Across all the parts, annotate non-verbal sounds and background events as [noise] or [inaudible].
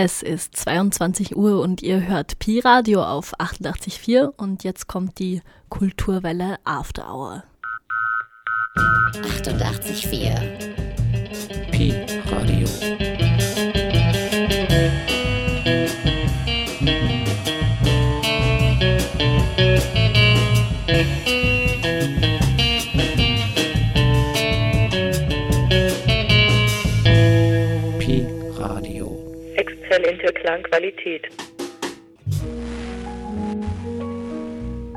Es ist 22 Uhr und ihr hört Pi Radio auf 88.4 und jetzt kommt die Kulturwelle After Hour. 88.4 Pi Klangqualität.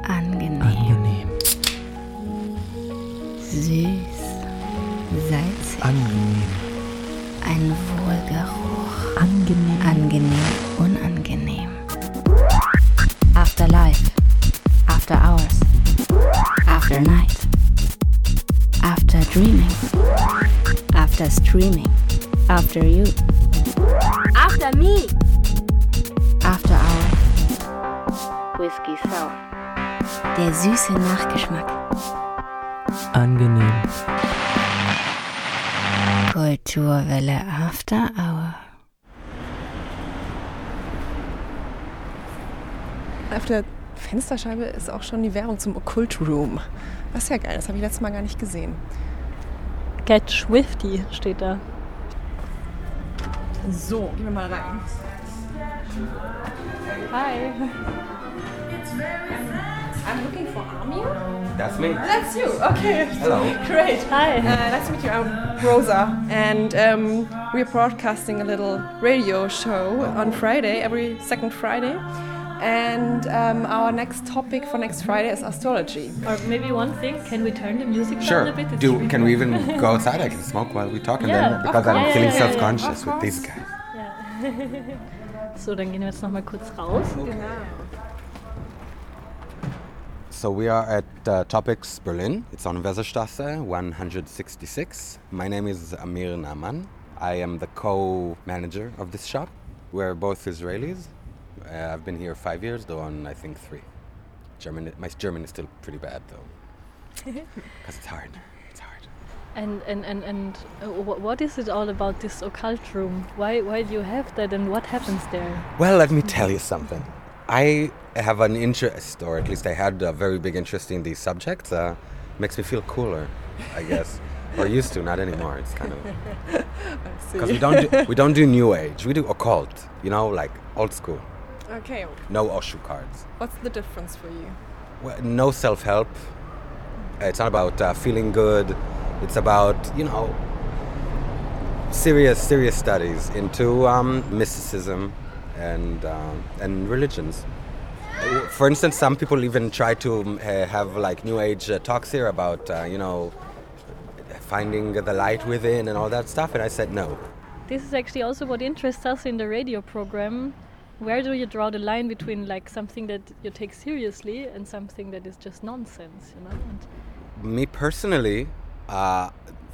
Angenehm, Angenehm. süß, salzig, Angenehm. ein Wohlgeruch, Angenehm. angenehm, unangenehm. After life, after hours, after night, after dreaming, after streaming, after you, After me. After hour. Whisky Sour. Der süße Nachgeschmack. Angenehm. Kulturwelle After Hour. Auf der Fensterscheibe ist auch schon die Werbung zum Occult Room. Das ist ja geil, das habe ich letztes Mal gar nicht gesehen. Get Swifty steht da. So, gehen wir mal rein. Hi. It's very sad. I'm looking for Amir. That's me. That's you. Okay. Hello. Great. Hi. Uh, nice to meet you. I'm Rosa, and um, we're broadcasting a little radio show on Friday, every second Friday. And um, our next topic for next Friday is astrology. Or maybe one thing, can we turn the music down Sure. a bit? It's Do really can we even go [laughs] outside? I can smoke while we talk, and Yeah, then because I'm feeling Yeah, yeah, yeah, self-conscious of with these course. guys. [laughs] So, dann gehen wir jetzt nochmal kurz raus. So we are at uh, Topics Berlin. It's on Weserstrasse 166. My name is Amir Naman. I am the co-manager of this shop. We're both Israelis. Uh, I've been here five years, though on I think three. German. My German is still pretty bad though, [laughs] because it's hard. It's hard. And and and and uh, what is it all about this occult room? Why why do you have that, and what happens there? Well, let me tell you something. I have an interest, or at least I had a very big interest in these subjects. Uh, makes me feel cooler, I guess, [laughs] or used to, not anymore. It's kind of [laughs] because we don't do, we don't do new age. We do occult, you know, like old school. Okay, No Oshu cards. what's the difference for you? Well, no self help. It's not about uh, feeling good. It's about you know serious serious studies into um, mysticism and um, and religions. Uh, For instance, some people even try to ha- have like new age uh, talks here about uh, you know finding the light within and all that stuff, and I said no. This is actually also what interests us in the radio program. Where do you draw the line between like something that you take seriously and something that is just nonsense? You know. And me personally, uh,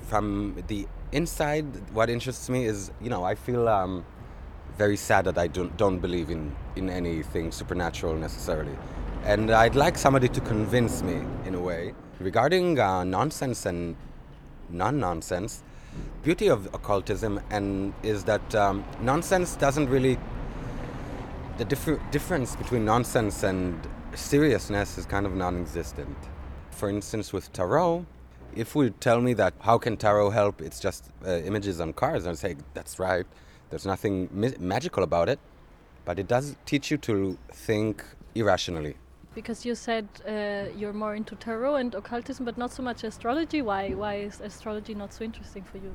from the inside, what interests me is, you know, I feel um, very sad that I don't, don't believe in, in anything supernatural necessarily. And I'd like somebody to convince me in a way. Regarding uh, nonsense and non nonsense, beauty of occultism and is that um, nonsense doesn't really the differ- difference between nonsense and seriousness is kind of non-existent. For instance, with tarot, if you tell me that how can tarot help, it's just uh, images on cards, I'd say that's right. There's nothing mi- magical about it, but it does teach you to think irrationally. because you said uh, you're more into tarot and occultism, but not so much astrology. Why why is astrology not so interesting for you?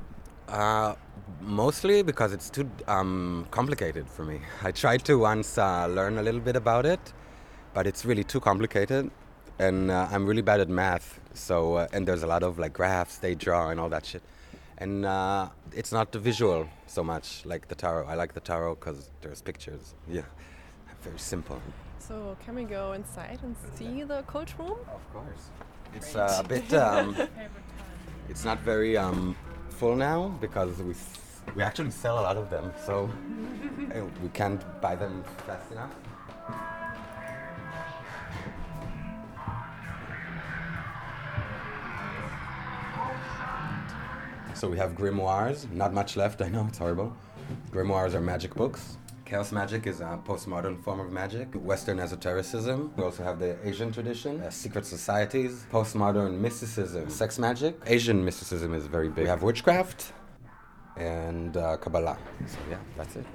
Uh, mostly because it's too um, complicated for me. [laughs] I tried to once uh, learn a little bit about it, but it's really too complicated, and uh, I'm really bad at math. So uh, and there's a lot of like graphs they draw and all that shit, and uh, it's not the visual so much like the tarot. I like the tarot because there's pictures. Yeah, [laughs] very simple. So, can we go inside and see the coach room? Of course. It's uh, a bit. [laughs] Um, it's not very um, full now because we s- we actually sell a lot of them, so uh, [laughs] we can't buy them fast enough. So we have grimoires. Not much left. I know it's horrible. Grimoires are magic books, Chaos magic is a postmodern form of magic. Western esotericism. We also have the Asian tradition, uh, secret societies, postmodern mysticism, sex magic. Asian mysticism is very big. We have witchcraft and uh, Kabbalah. So yeah, that's it.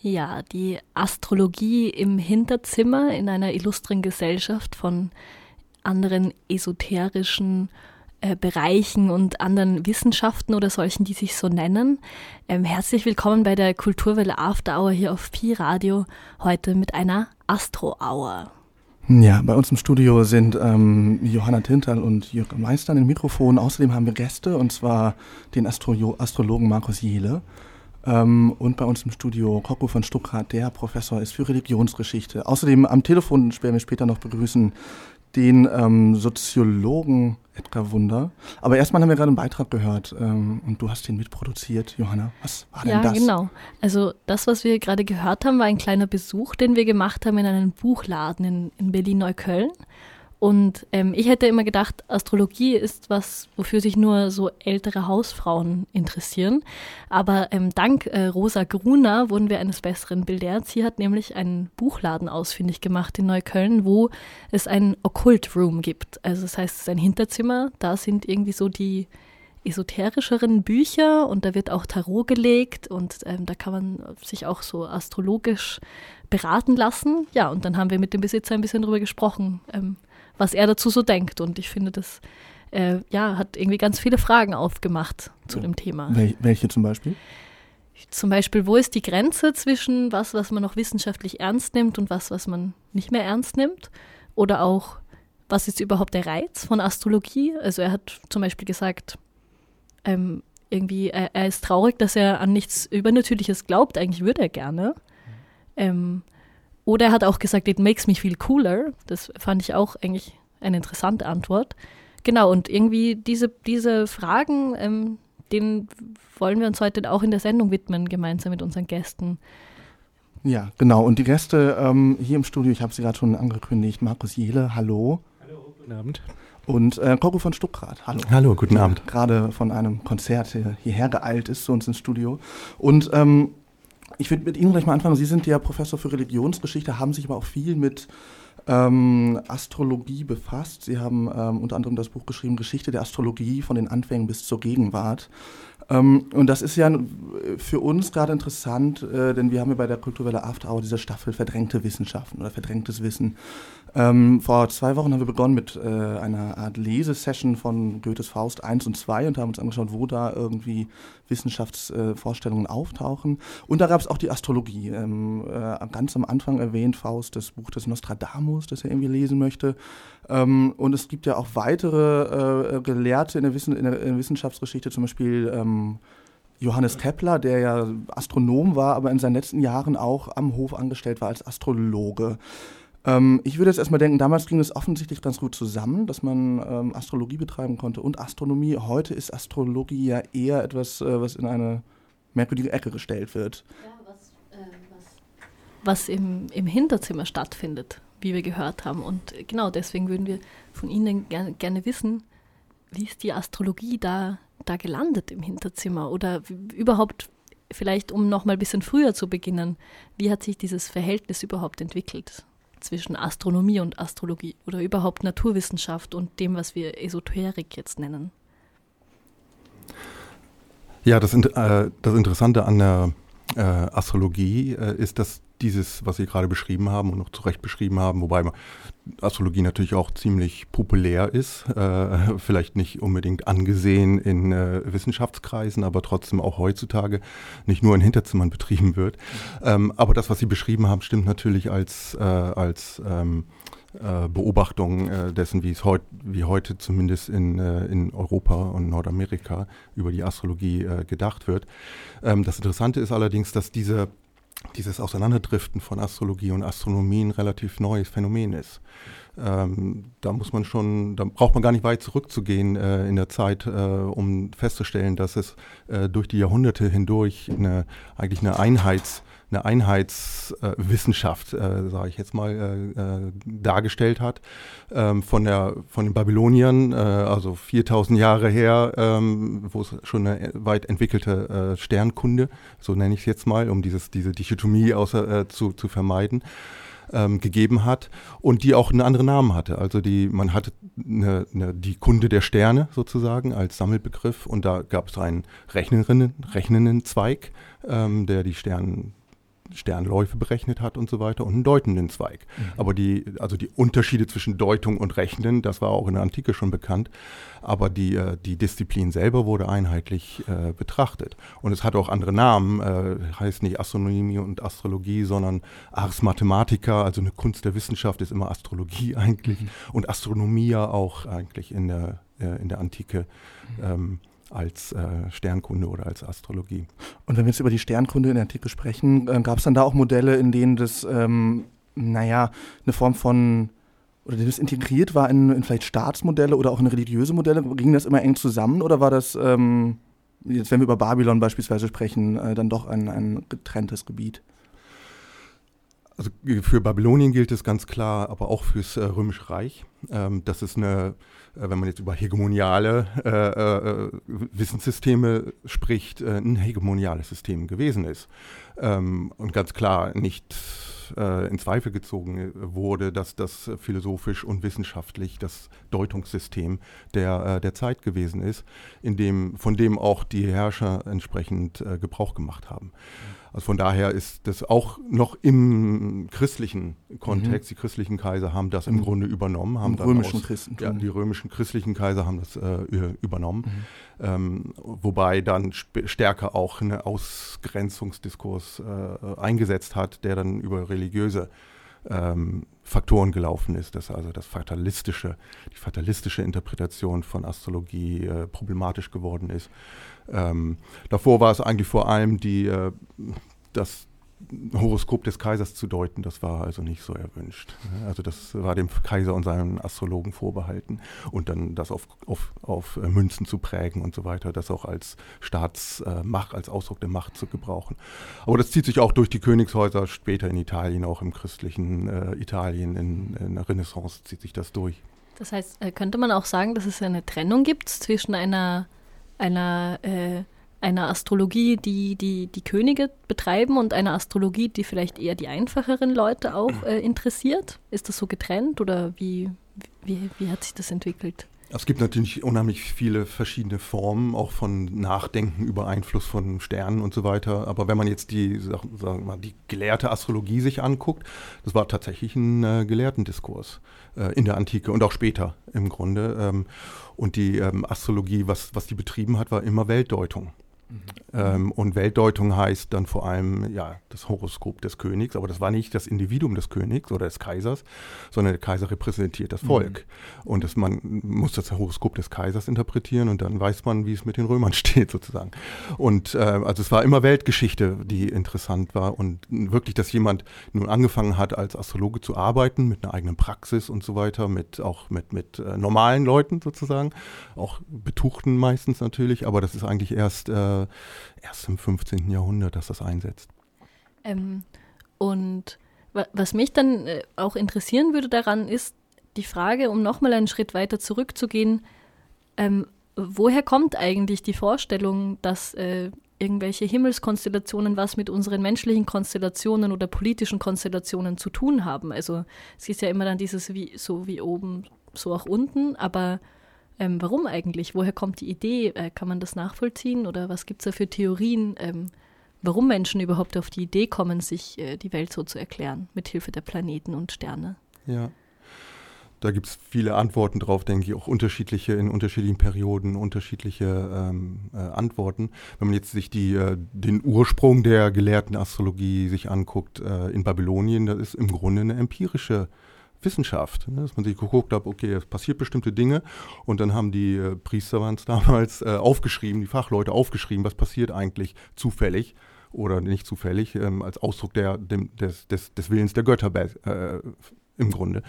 Ja, die Astrologie im Hinterzimmer in einer illustren Gesellschaft von anderen esoterischen äh, Bereichen und anderen Wissenschaften oder solchen, die sich so nennen. Ähm, herzlich willkommen bei der Kulturwelle After Hour hier auf Pi Radio, heute mit einer Astro Hour. Ja, bei uns im Studio sind ähm, Johanna Tintal und Jürgen Meister an den Mikrofonen. Außerdem haben wir Gäste, und zwar den Astro Astrologen Markus Jehle. Ähm, und bei uns im Studio Koko von Stuckrad, der Professor ist für Religionsgeschichte. Außerdem am Telefon werden wir später noch begrüßen den ähm, Soziologen Edgar Wunder. Aber erstmal haben wir gerade einen Beitrag gehört ähm, und du hast den mitproduziert, Johanna. Was war denn ja, das? Ja, genau. Also das, was wir gerade gehört haben, war ein kleiner Besuch, den wir gemacht haben in einem Buchladen in, in Berlin-Neukölln. Und ähm, ich hätte immer gedacht, Astrologie ist was, wofür sich nur so ältere Hausfrauen interessieren. Aber ähm, dank äh, Rosa Gruner wurden wir eines Besseren belehrt. Sie hat nämlich einen Buchladen ausfindig gemacht in Neukölln, wo es ein Occult Room gibt. Also das heißt, es ist ein Hinterzimmer. Da sind irgendwie so die esoterischeren Bücher und da wird auch Tarot gelegt und ähm, da kann man sich auch so astrologisch beraten lassen. Ja, und dann haben wir mit dem Besitzer ein bisschen drüber gesprochen. Ähm, was er dazu so denkt. Und ich finde, das äh, ja, hat irgendwie ganz viele Fragen aufgemacht zu ja. dem Thema. Wel welche zum Beispiel? Zum Beispiel, wo ist die Grenze zwischen was, was man noch wissenschaftlich ernst nimmt und was, was man nicht mehr ernst nimmt? Oder auch, was ist überhaupt der Reiz von Astrologie? Also er hat zum Beispiel gesagt, ähm, irgendwie, er, er, ist traurig, dass er an nichts Übernatürliches glaubt. Eigentlich würde er gerne. Ähm, oder er hat auch gesagt, it makes me feel cooler. Das fand ich auch eigentlich eine interessante Antwort. Genau, und irgendwie diese, diese Fragen, ähm, denen wollen wir uns heute auch in der Sendung widmen, gemeinsam mit unseren Gästen. Ja, genau. Und die Gäste ähm, hier im Studio, ich habe sie gerade schon angekündigt, Markus Jehle, hallo. Hallo, guten Abend. Und äh, Coco von Stuckrad, hallo. Hallo, guten Abend. Gerade von einem Konzert hierher geeilt ist zu uns ins Studio. Und ähm, ich würde mit Ihnen gleich mal anfangen. Sie sind ja Professor für Religionsgeschichte, haben sich aber auch viel mit ähm, Astrologie befasst. Sie haben ähm, unter anderem das Buch geschrieben, Geschichte der Astrologie von den Anfängen bis zur Gegenwart. Ähm, und das ist ja für uns gerade interessant, äh, denn wir haben ja bei der Kulturwelle After Hour diese Staffel verdrängte Wissenschaften oder verdrängtes Wissen. Ähm, vor zwei Wochen haben wir begonnen mit äh, einer Art Lesesession von Goethes Faust 1 und 2 und haben uns angeschaut, wo da irgendwie Wissenschaftsvorstellungen äh, auftauchen. Und da gab es auch die Astrologie. Ähm, äh, ganz am Anfang erwähnt Faust das Buch des Nostradamus, das er irgendwie lesen möchte. Und es gibt ja auch weitere äh, Gelehrte in der Wissenschaftsgeschichte, zum Beispiel ähm, Johannes Kepler, der ja Astronom war, aber in seinen letzten Jahren auch am Hof angestellt war als Astrologe. Ähm, ich würde jetzt erstmal denken, damals ging es offensichtlich ganz gut zusammen, dass man ähm, Astrologie betreiben konnte und Astronomie. Heute ist Astrologie ja eher etwas, äh, was in eine merkwürdige Ecke gestellt wird. Ja, was, äh, was, was im, im Hinterzimmer stattfindet, wie wir gehört haben. Und genau deswegen würden wir von Ihnen gerne, gerne wissen, wie ist die Astrologie da, da gelandet im Hinterzimmer oder überhaupt vielleicht, um noch mal ein bisschen früher zu beginnen, wie hat sich dieses Verhältnis überhaupt entwickelt? zwischen Astronomie und Astrologie oder überhaupt Naturwissenschaft und dem, was wir Esoterik jetzt nennen? Ja, das, äh, das Interessante an der äh, Astrologie äh, ist, dass dieses, was Sie gerade beschrieben haben und noch zu Recht beschrieben haben, wobei Astrologie natürlich auch ziemlich populär ist, äh, [laughs] vielleicht nicht unbedingt angesehen in äh, Wissenschaftskreisen, aber trotzdem auch heutzutage nicht nur in Hinterzimmern [laughs] betrieben wird. Ähm, aber das, was Sie beschrieben haben, stimmt natürlich als, äh, als ähm, äh, Beobachtung äh, dessen, wie es heut, wie heute zumindest in, äh, in Europa und Nordamerika über die Astrologie gedacht wird. Ähm, das Interessante ist allerdings, dass diese dieses Auseinanderdriften von Astrologie und Astronomie ein relativ neues Phänomen ist. ähm, da muss man schon, da braucht man gar nicht weit zurückzugehen äh, in der Zeit, äh, um festzustellen, dass es äh, durch die Jahrhunderte hindurch eine, eigentlich eine Einheits- eine Einheitswissenschaft, äh, sage ich jetzt mal, äh, äh, dargestellt hat. Ähm, von, der, von den Babyloniern, äh, also 4000 Jahre her, ähm, wo es schon eine weit entwickelte äh, Sternkunde, so nenne ich es jetzt mal, um dieses, diese Dichotomie außer, äh, zu, zu vermeiden, ähm, gegeben hat und die auch einen anderen Namen hatte. Also die, man hatte eine, eine, die Kunde der Sterne sozusagen als Sammelbegriff und da gab es einen rechnenden, rechnenden Zweig, ähm, der die Sterne Sternläufe berechnet hat und so weiter und einen deutenden Zweig. Mhm. Aber die, also die Unterschiede zwischen Deutung und Rechnen, das war auch in der Antike schon bekannt, aber die, äh, die Disziplin selber wurde einheitlich äh, betrachtet. Und es hat auch andere Namen, äh, heißt nicht Astronomie und Astrologie, sondern Ars Mathematica, also eine Kunst der Wissenschaft ist immer Astrologie [laughs] eigentlich mhm. und Astronomia auch eigentlich in der, äh, in der Antike. Mhm. Ähm, als äh, Sternkunde oder als Astrologie. Und wenn wir jetzt über die Sternkunde in der Antike sprechen, äh, gab es dann da auch Modelle, in denen das, ähm, naja, eine Form von oder das integriert war in, in, vielleicht Staatsmodelle oder auch in religiöse Modelle? Ging das immer eng zusammen oder war das, ähm, jetzt wenn wir über Babylon beispielsweise sprechen, äh, dann doch ein, ein getrenntes Gebiet? Also für Babylonien gilt es ganz klar, aber auch fürs äh, Römische Reich. Ähm, das ist eine wenn man jetzt über hegemoniale äh, äh, Wissenssysteme spricht, äh, ein hegemoniales System gewesen ist. Ähm, und ganz klar nicht äh, in Zweifel gezogen wurde, dass das philosophisch und wissenschaftlich das Deutungssystem der, äh, der Zeit gewesen ist, in dem, von dem auch die Herrscher entsprechend Gebrauch gemacht haben. Mhm. Also von daher ist das auch noch im christlichen Kontext. Mhm. Die christlichen Kaiser haben das im, im Grunde übernommen. Haben Im römischen aus, Christentum. Ja, die römischen christlichen Kaiser haben das äh, übernommen. Mhm. Ähm, wobei dann stärker auch ein Ausgrenzungsdiskurs äh, eingesetzt hat, der dann über religiöse ähm, Faktoren gelaufen ist, dass also das fatalistische, die fatalistische Interpretation von Astrologie äh, problematisch geworden ist. Ähm, davor war es eigentlich vor allem die, äh, das Horoskop des Kaisers zu deuten, das war also nicht so erwünscht. Also das war dem Kaiser und seinen Astrologen vorbehalten und dann das auf, auf, auf Münzen zu prägen und so weiter, das auch als Staatsmacht, äh, als Ausdruck der Macht zu gebrauchen. Aber das zieht sich auch durch die Königshäuser später in Italien, auch im christlichen äh, Italien, in, in, der Renaissance zieht sich das durch. Das heißt, äh, könnte man auch sagen, dass es eine Trennung gibt zwischen einer einer, äh, einer Astrologie, die, die die Könige betreiben und einer Astrologie, die vielleicht eher die einfacheren Leute auch äh, interessiert? Ist das so getrennt oder wie, wie, wie hat sich das entwickelt? Es gibt natürlich unheimlich viele verschiedene Formen, auch von Nachdenken über Einfluss von Sternen und so weiter. Aber wenn man jetzt die, sagen wir mal, die gelehrte Astrologie sich anguckt, das war tatsächlich ein äh, Gelehrtendiskurs äh, in der Antike und auch später im Grunde. Ähm, und die ähm, Astrologie, was, was die betrieben hat, war immer Weltdeutung. Ähm, und Weltdeutung heißt dann vor allem ja das Horoskop des Königs, aber das war nicht das Individuum des Königs oder des Kaisers, sondern der Kaiser repräsentiert das Volk. Mhm. Und das, man muss das Horoskop des Kaisers interpretieren und dann weiß man, wie es mit den Römern [laughs] steht sozusagen. Und äh, also es war immer Weltgeschichte, die interessant war und wirklich, dass jemand nun angefangen hat, als Astrologe zu arbeiten mit einer eigenen Praxis und so weiter, mit auch mit mit äh, normalen Leuten sozusagen, auch Betuchten meistens natürlich, aber das ist eigentlich erst äh, äh, erst im 15. Jahrhundert, dass das einsetzt. Ähm, und was mich dann äh, auch interessieren würde daran, ist die Frage, um nochmal einen Schritt weiter zurückzugehen, ähm, woher kommt eigentlich die Vorstellung, dass äh, irgendwelche Himmelskonstellationen was mit unseren menschlichen Konstellationen oder politischen Konstellationen zu tun haben? Also es ist ja immer dann dieses wie so wie oben, so auch unten, aber ähm, warum eigentlich? Woher kommt die Idee? Äh, kann man das nachvollziehen oder was gibt es da für Theorien, ähm, warum Menschen überhaupt auf die Idee kommen, sich äh, die Welt so zu erklären, mit Hilfe der Planeten und Sterne? Ja. Da gibt es viele Antworten drauf, denke ich, auch unterschiedliche, in unterschiedlichen Perioden unterschiedliche ähm, äh, Antworten. Wenn man jetzt sich die, äh, den Ursprung der gelehrten Astrologie sich anguckt äh, in Babylonien, das ist im Grunde eine empirische Wissenschaft, ne? dass man sich geguckt hat, okay, es passiert bestimmte Dinge und dann haben die äh, Priester waren es [laughs] damals äh, aufgeschrieben, die Fachleute aufgeschrieben, was passiert eigentlich zufällig oder nicht zufällig ähm, als Ausdruck der, dem, des, des, des Willens der Götter äh, im Grunde.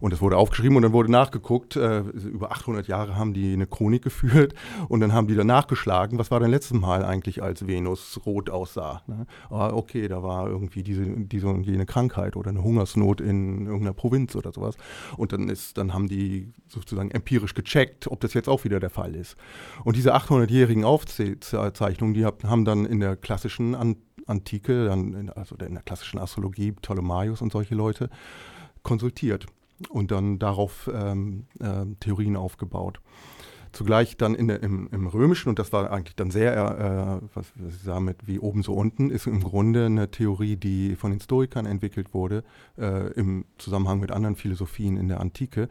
Und es wurde aufgeschrieben und dann wurde nachgeguckt. Äh, über 800 Jahre haben die eine Chronik geführt und dann haben die dann nachgeschlagen, was war denn letztes Mal eigentlich, als Venus rot aussah. Ne? Ah, okay, da war irgendwie diese, diese und jene Krankheit oder eine Hungersnot in irgendeiner Provinz oder sowas. Und dann ist, dann haben die sozusagen empirisch gecheckt, ob das jetzt auch wieder der Fall ist. Und diese 800-jährigen Aufzeichnungen, die haben dann in der klassischen Antike, also in der klassischen Astrologie, Ptolemaios und solche Leute, konsultiert und dann darauf ähm, äh, Theorien aufgebaut. Zugleich dann in im, im, Römischen, und das war eigentlich dann sehr, äh, was, was ich wie oben so unten, ist im Grunde eine Theorie, die von den Stoikern entwickelt wurde, äh, im Zusammenhang mit anderen Philosophien in der Antike,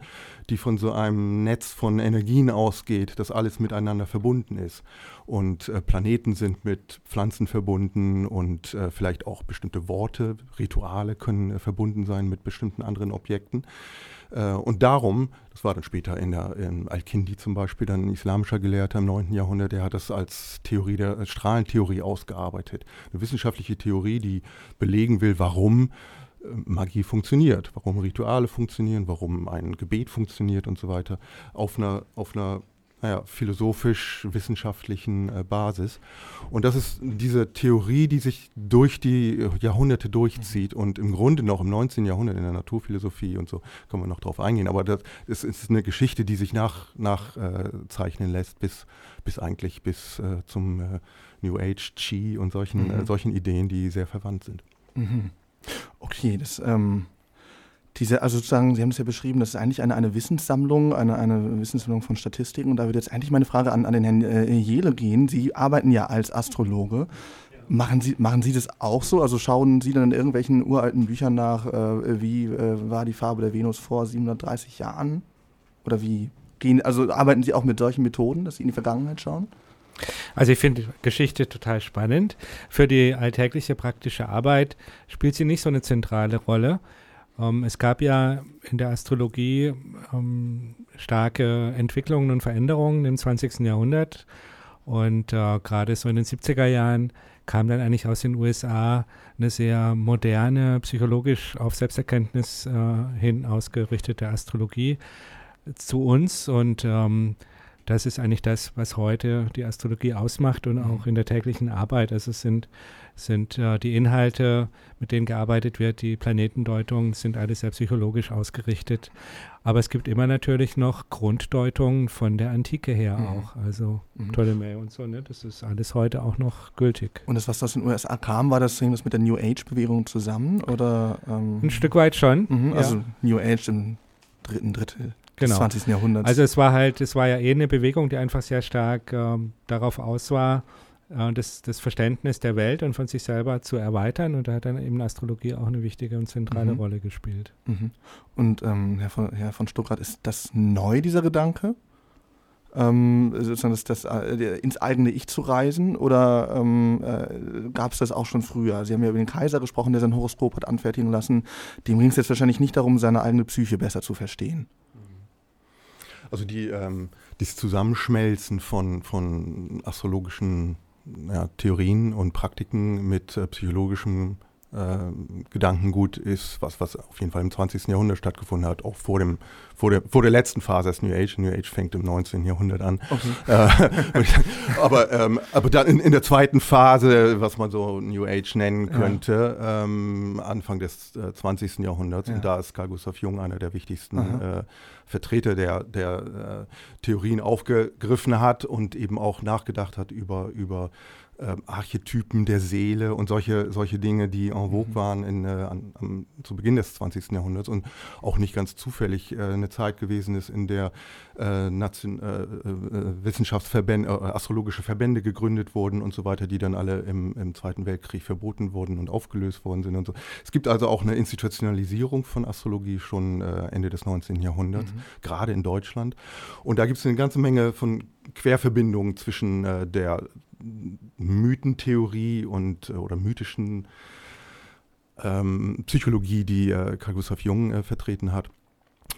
die von so einem Netz von Energien ausgeht, das alles miteinander verbunden ist. Und äh, Planeten sind mit Pflanzen verbunden und äh, vielleicht auch bestimmte Worte, Rituale können äh, verbunden sein mit bestimmten anderen Objekten. Äh, und darum, das war dann später in in Al-Kindi zum Beispiel, dann ein islamischer Gelehrter im 9. Jahrhundert, der hat das als Theorie der als Strahlentheorie ausgearbeitet. Eine wissenschaftliche Theorie, die belegen will, warum äh, Magie funktioniert, warum Rituale funktionieren, warum ein Gebet funktioniert und so weiter, auf einer, auf einer naja, philosophisch-wissenschaftlichen äh, Basis. Und das ist diese Theorie, die sich durch die Jahrhunderte durchzieht mhm. und im Grunde noch im 19. Jahrhundert in der Naturphilosophie und so können wir noch drauf eingehen. Aber das ist, ist eine Geschichte, die sich nachzeichnen nach, äh, lässt, bis, bis eigentlich bis äh, zum äh, New Age, Chi und solchen, äh, mhm. solchen Ideen, die sehr verwandt sind. Mhm. Okay, das ähm diese, also sozusagen, Sie haben es ja beschrieben, das ist eigentlich eine, eine Wissenssammlung, eine, eine Wissenssammlung von Statistiken. Und da würde jetzt eigentlich meine Frage an, an den Herrn äh, Jele gehen. Sie arbeiten ja als Astrologe. Machen Sie, machen Sie das auch so? Also schauen Sie dann in irgendwelchen uralten Büchern nach, äh, wie äh, war die Farbe der Venus vor 730 Jahren? Oder wie gehen, also arbeiten Sie auch mit solchen Methoden, dass Sie in die Vergangenheit schauen? Also ich finde Geschichte total spannend. Für die alltägliche praktische Arbeit spielt sie nicht so eine zentrale Rolle. Ähm, es gab ja in der Astrologie ähm, starke Entwicklungen und Veränderungen im 20. Jahrhundert. Und äh, gerade so in den 70er Jahren kam dann eigentlich aus den USA eine sehr moderne, psychologisch auf Selbsterkenntnis äh, hin ausgerichtete Astrologie zu uns. Und ähm, das ist eigentlich das, was heute die Astrologie ausmacht und auch in der täglichen Arbeit. Also es sind sind äh, die Inhalte, mit denen gearbeitet wird, die Planetendeutung, sind alle sehr psychologisch ausgerichtet. Aber es gibt immer natürlich noch Grunddeutungen von der Antike her mhm. auch, also mhm. Ptolemä und so, ne? das ist alles heute auch noch gültig. Und das, was aus den USA kam, war das, das mit der New Age-Bewegung zusammen? Oder, ähm Ein Stück weit schon. Mhm, also ja. New Age im dritten Drittel genau. des 20. Jahrhunderts. Also es war halt, es war ja eh eine Bewegung, die einfach sehr stark ähm, darauf aus war, äh, das, das Verständnis der Welt und von sich selber zu erweitern. Und da hat dann eben Astrologie auch eine wichtige und zentrale mhm. Rolle gespielt. Mhm. Und ähm, Herr, von, Herr von Stuckrad, ist das neu, dieser Gedanke? Ähm, sozusagen das, das äh, ins eigene Ich zu reisen oder ähm, äh, gab es das auch schon früher? Sie haben ja über den Kaiser gesprochen, der sein Horoskop hat anfertigen lassen. Dem ging es jetzt wahrscheinlich nicht darum, seine eigene Psyche besser zu verstehen. Also die, ähm, dieses Zusammenschmelzen von, von astrologischen ja, Theorien und Praktiken mit äh, psychologischem Gedankengut ist, was, was auf jeden Fall im 20. Jahrhundert stattgefunden hat, auch vor, dem, vor, der, vor der letzten Phase des New Age. New Age fängt im 19. Jahrhundert an. Okay. Äh, [laughs] aber, ähm, aber dann in, in, der zweiten Phase, was man so New Age nennen könnte, ja. ähm, Anfang des äh, 20. Jahrhunderts, ja. und da ist Carl Gustav Jung einer der wichtigsten äh, Vertreter der, der äh, Theorien aufgegriffen hat und eben auch nachgedacht hat über, über äh, Archetypen der Seele und solche, solche Dinge, die en vogue mhm. waren in, äh, an, am, zu Beginn des 20. Jahrhunderts und auch nicht ganz zufällig äh, eine Zeit gewesen ist, in der äh, Nation, äh, äh, Wissenschaftsverbände, astrologische Verbände gegründet wurden und so weiter, die dann alle im, im, Zweiten Weltkrieg verboten wurden und aufgelöst worden sind und so. Es gibt also auch eine Institutionalisierung von Astrologie schon Ende des 19. Jahrhunderts, mhm. gerade in Deutschland. Und da gibt es eine ganze Menge von Querverbindungen zwischen der Mythentheorie und äh, oder mythischen ähm, Psychologie, die äh, Carl Gustav Jung äh, vertreten hat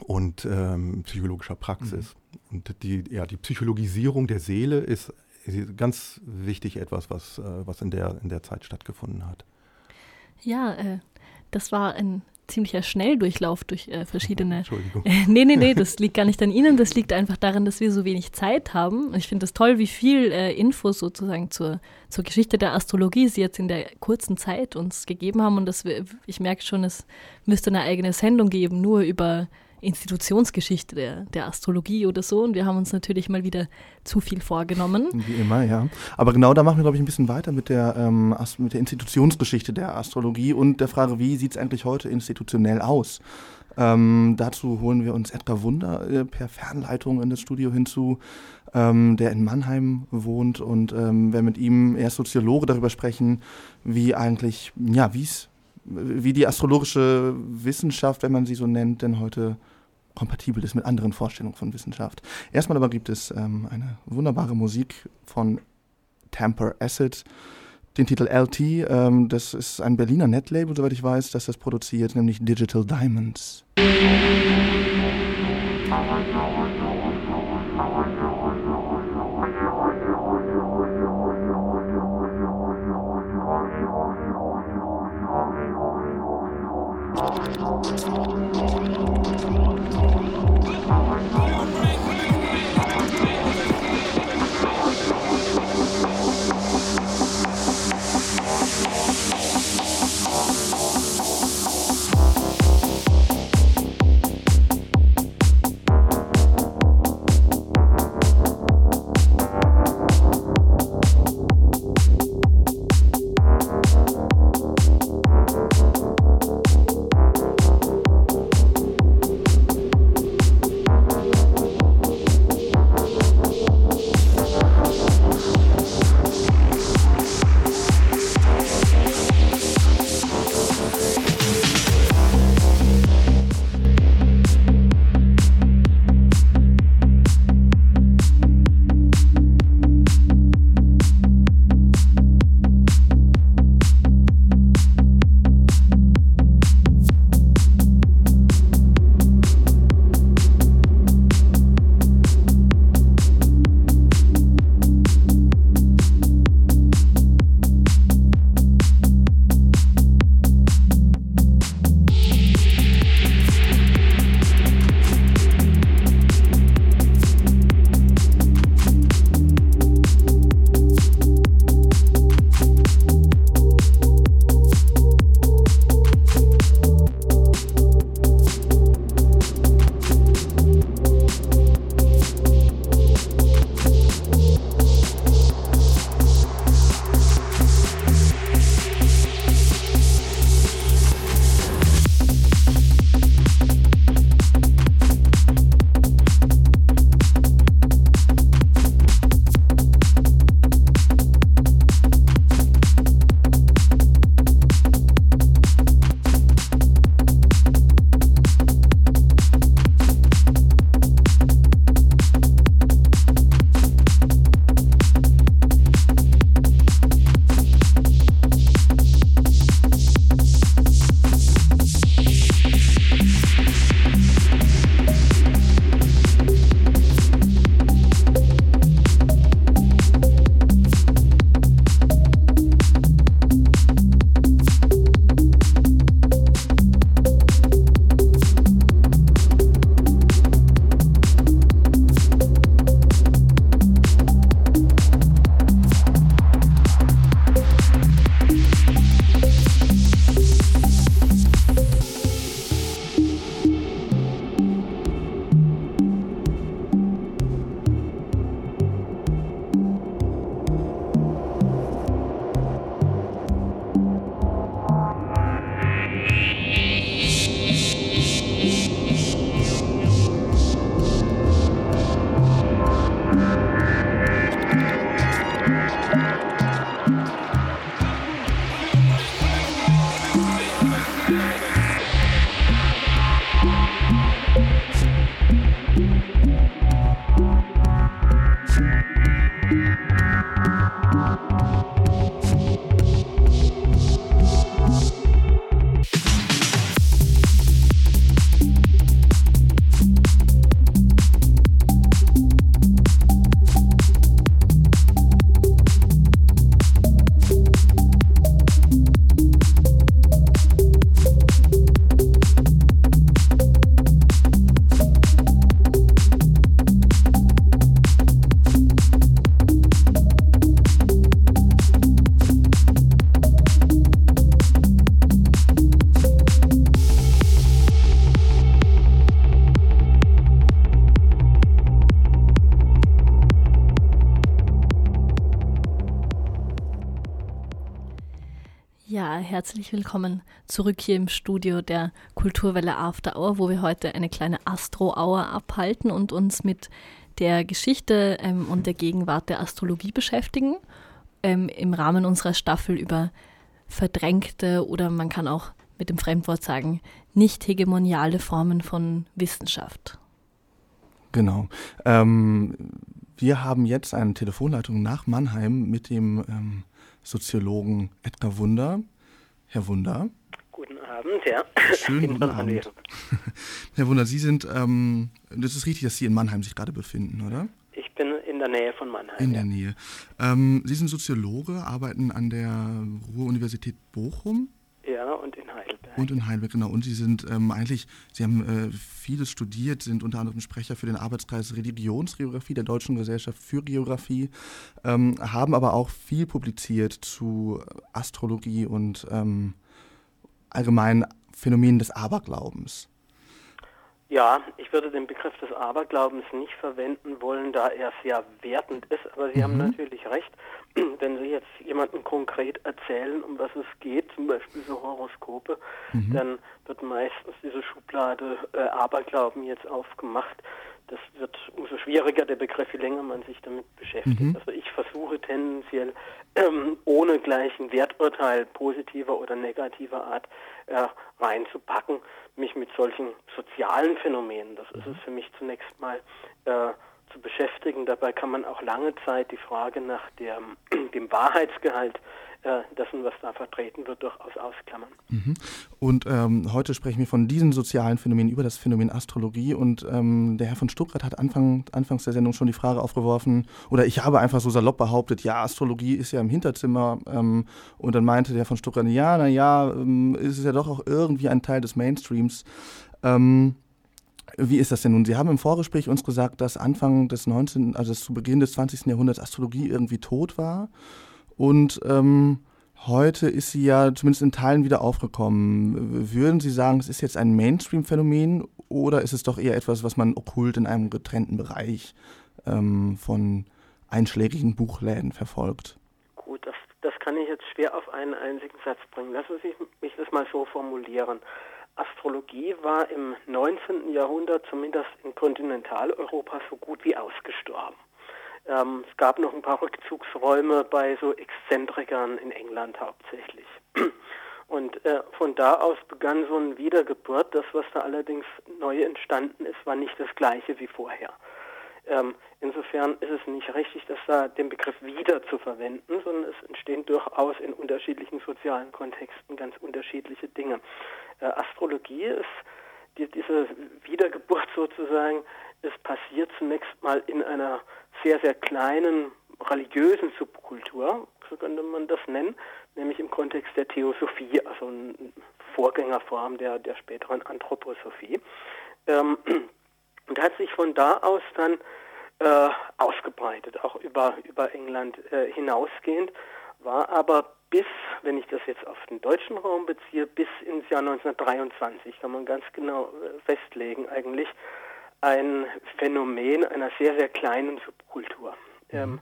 und ähm, psychologischer Praxis. Mhm. Und die, ja, die Psychologisierung der Seele ist, ist ganz wichtig etwas, was, äh, was in, der, in der Zeit stattgefunden hat. Ja, äh, das war ein ziemlicher Schnelldurchlauf durch äh, verschiedene. [laughs] Entschuldigung. Äh, nee, nee, nee, [laughs] das liegt gar nicht an Ihnen, das liegt einfach daran, dass wir so wenig Zeit haben. Ich finde es toll, wie viel äh, Infos sozusagen zur, zur Geschichte der Astrologie Sie jetzt in der kurzen Zeit uns gegeben haben. Und dass wir, ich merke schon, es müsste eine eigene Sendung geben, nur über Institutionsgeschichte der, der Astrologie oder so. Und wir haben uns natürlich mal wieder zu viel vorgenommen. Wie immer, ja. Aber genau da machen wir, glaube ich, ein bisschen weiter mit der, ähm, mit der Institutionsgeschichte der Astrologie und der Frage, wie sieht es eigentlich heute institutionell aus? Ähm, dazu holen wir uns Edgar Wunder äh, per Fernleitung in das Studio hinzu, ähm, der in Mannheim wohnt und ähm, wir mit ihm, er ist Soziologe, darüber sprechen, wie eigentlich, ja, wie es, wie die astrologische Wissenschaft, wenn man sie so nennt, denn heute kompatibel ist mit anderen Vorstellungen von Wissenschaft. Erstmal aber gibt es ähm, eine wunderbare Musik von Tamper Acid, den Titel LT. Ähm, das ist ein Berliner Netlabel, soweit ich weiß, das das produziert, nämlich Digital Diamonds. Oh, my God. Herzlich willkommen zurück hier im Studio der Kulturwelle After Hour, wo wir heute eine kleine Astro-Hour abhalten und uns mit der Geschichte ähm, und der Gegenwart der Astrologie beschäftigen. Ähm, Im Rahmen unserer Staffel über verdrängte oder man kann auch mit dem Fremdwort sagen, nicht hegemoniale Formen von Wissenschaft. Genau. Ähm, wir haben jetzt eine Telefonleitung nach Mannheim mit dem ähm, Soziologen Edgar Wunder. Herr Wunder. Guten Abend, ja. Schönen [laughs] guten Abend. [laughs] Herr Wunder, Sie sind, ähm, das ist richtig, dass Sie in Mannheim sich gerade befinden, oder? Ich bin in der Nähe von Mannheim. In der. Nähe. Ähm, Sie sind Soziologe, arbeiten an der Ruhr-Universität Bochum. Ja, und in Heidelberg. Und in Heidelberg, genau. Und Sie sind ähm, eigentlich, Sie haben äh, vieles studiert, sind unter anderem Sprecher für den Arbeitskreis Religionsgeografie der Deutschen Gesellschaft für Geografie, ähm, haben aber auch viel publiziert zu Astrologie und ähm, allgemeinen Phänomenen des Aberglaubens. Ja, ich würde den Begriff des Aberglaubens nicht verwenden wollen, da er sehr wertend ist, aber Sie Mhm. haben natürlich recht. [clears throat] Wenn Sie jetzt jemandem konkret erzählen, um was es geht, zum Beispiel so Horoskope, Mhm. dann wird meistens diese Schublade äh, Aberglauben jetzt aufgemacht. Das wird umso schwieriger, der Begriff, je länger man sich damit beschäftigt. Mhm. Also ich versuche tendenziell ähm, ohne gleichen Werturteil positiver oder negativer Art äh, reinzupacken, mich mit solchen sozialen Phänomenen, das ist es für mich zunächst mal, äh, zu beschäftigen. Dabei kann man auch lange Zeit die Frage nach der, [clears throat] dem Wahrheitsgehalt äh, dessen, was da vertreten wird, durchaus ausklammern. Mhm. Und ähm, heute sprechen wir von diesen sozialen Phänomenen über das Phänomen Astrologie. Und ähm, der Herr von Stuttgart hat Anfang, anfangs der Sendung schon die Frage aufgeworfen, oder ich habe einfach so salopp behauptet, ja, Astrologie ist ja im Hinterzimmer. Ähm, und dann meinte der von Stuttgart, ja, naja, ähm, ist es ja doch auch irgendwie ein Teil des Mainstreams. Ähm, wie ist das denn nun? Sie haben im Vorgespräch uns gesagt, dass Anfang des 19., also zu Beginn des 20. Jahrhunderts Astrologie irgendwie tot war. Und ähm, heute ist sie ja zumindest in Teilen wieder aufgekommen. Würden Sie sagen, es ist jetzt ein Mainstream-Phänomen oder ist es doch eher etwas, was man okkult in einem getrennten Bereich ähm, von einschlägigen Buchläden verfolgt? Gut, das, das kann ich jetzt schwer auf einen einzigen Satz bringen. Lassen Sie mich das mal so formulieren. Astrologie war im 19. Jahrhundert zumindest in Kontinentaleuropa so gut wie ausgestorben. Ähm, es gab noch ein paar Rückzugsräume bei so Exzentrikern in England hauptsächlich. [clears throat] Und äh, von da aus begann so eine Wiedergeburt. Das, was da allerdings neu entstanden ist, war nicht das gleiche wie vorher. Ähm, insofern ist es nicht richtig, dass da den Begriff wieder zu verwenden, sondern es entstehen durchaus in unterschiedlichen sozialen Kontexten ganz unterschiedliche Dinge. Äh, Astrologie ist die, diese Wiedergeburt sozusagen, ist passiert zunächst mal in einer sehr, sehr kleinen religiösen Subkultur, so könnte man das nennen, nämlich im Kontext der Theosophie, also eine Vorgängerform der, der späteren Anthroposophie. Ähm, [clears throat] und hat sich von da aus dann äh, ausgebreitet, auch über, über England äh, hinausgehend, war aber bis, wenn ich das jetzt auf den deutschen Raum beziehe, bis ins Jahr 1923, kann man ganz genau äh, festlegen eigentlich, ein Phänomen einer sehr, sehr kleinen Subkultur. Ähm,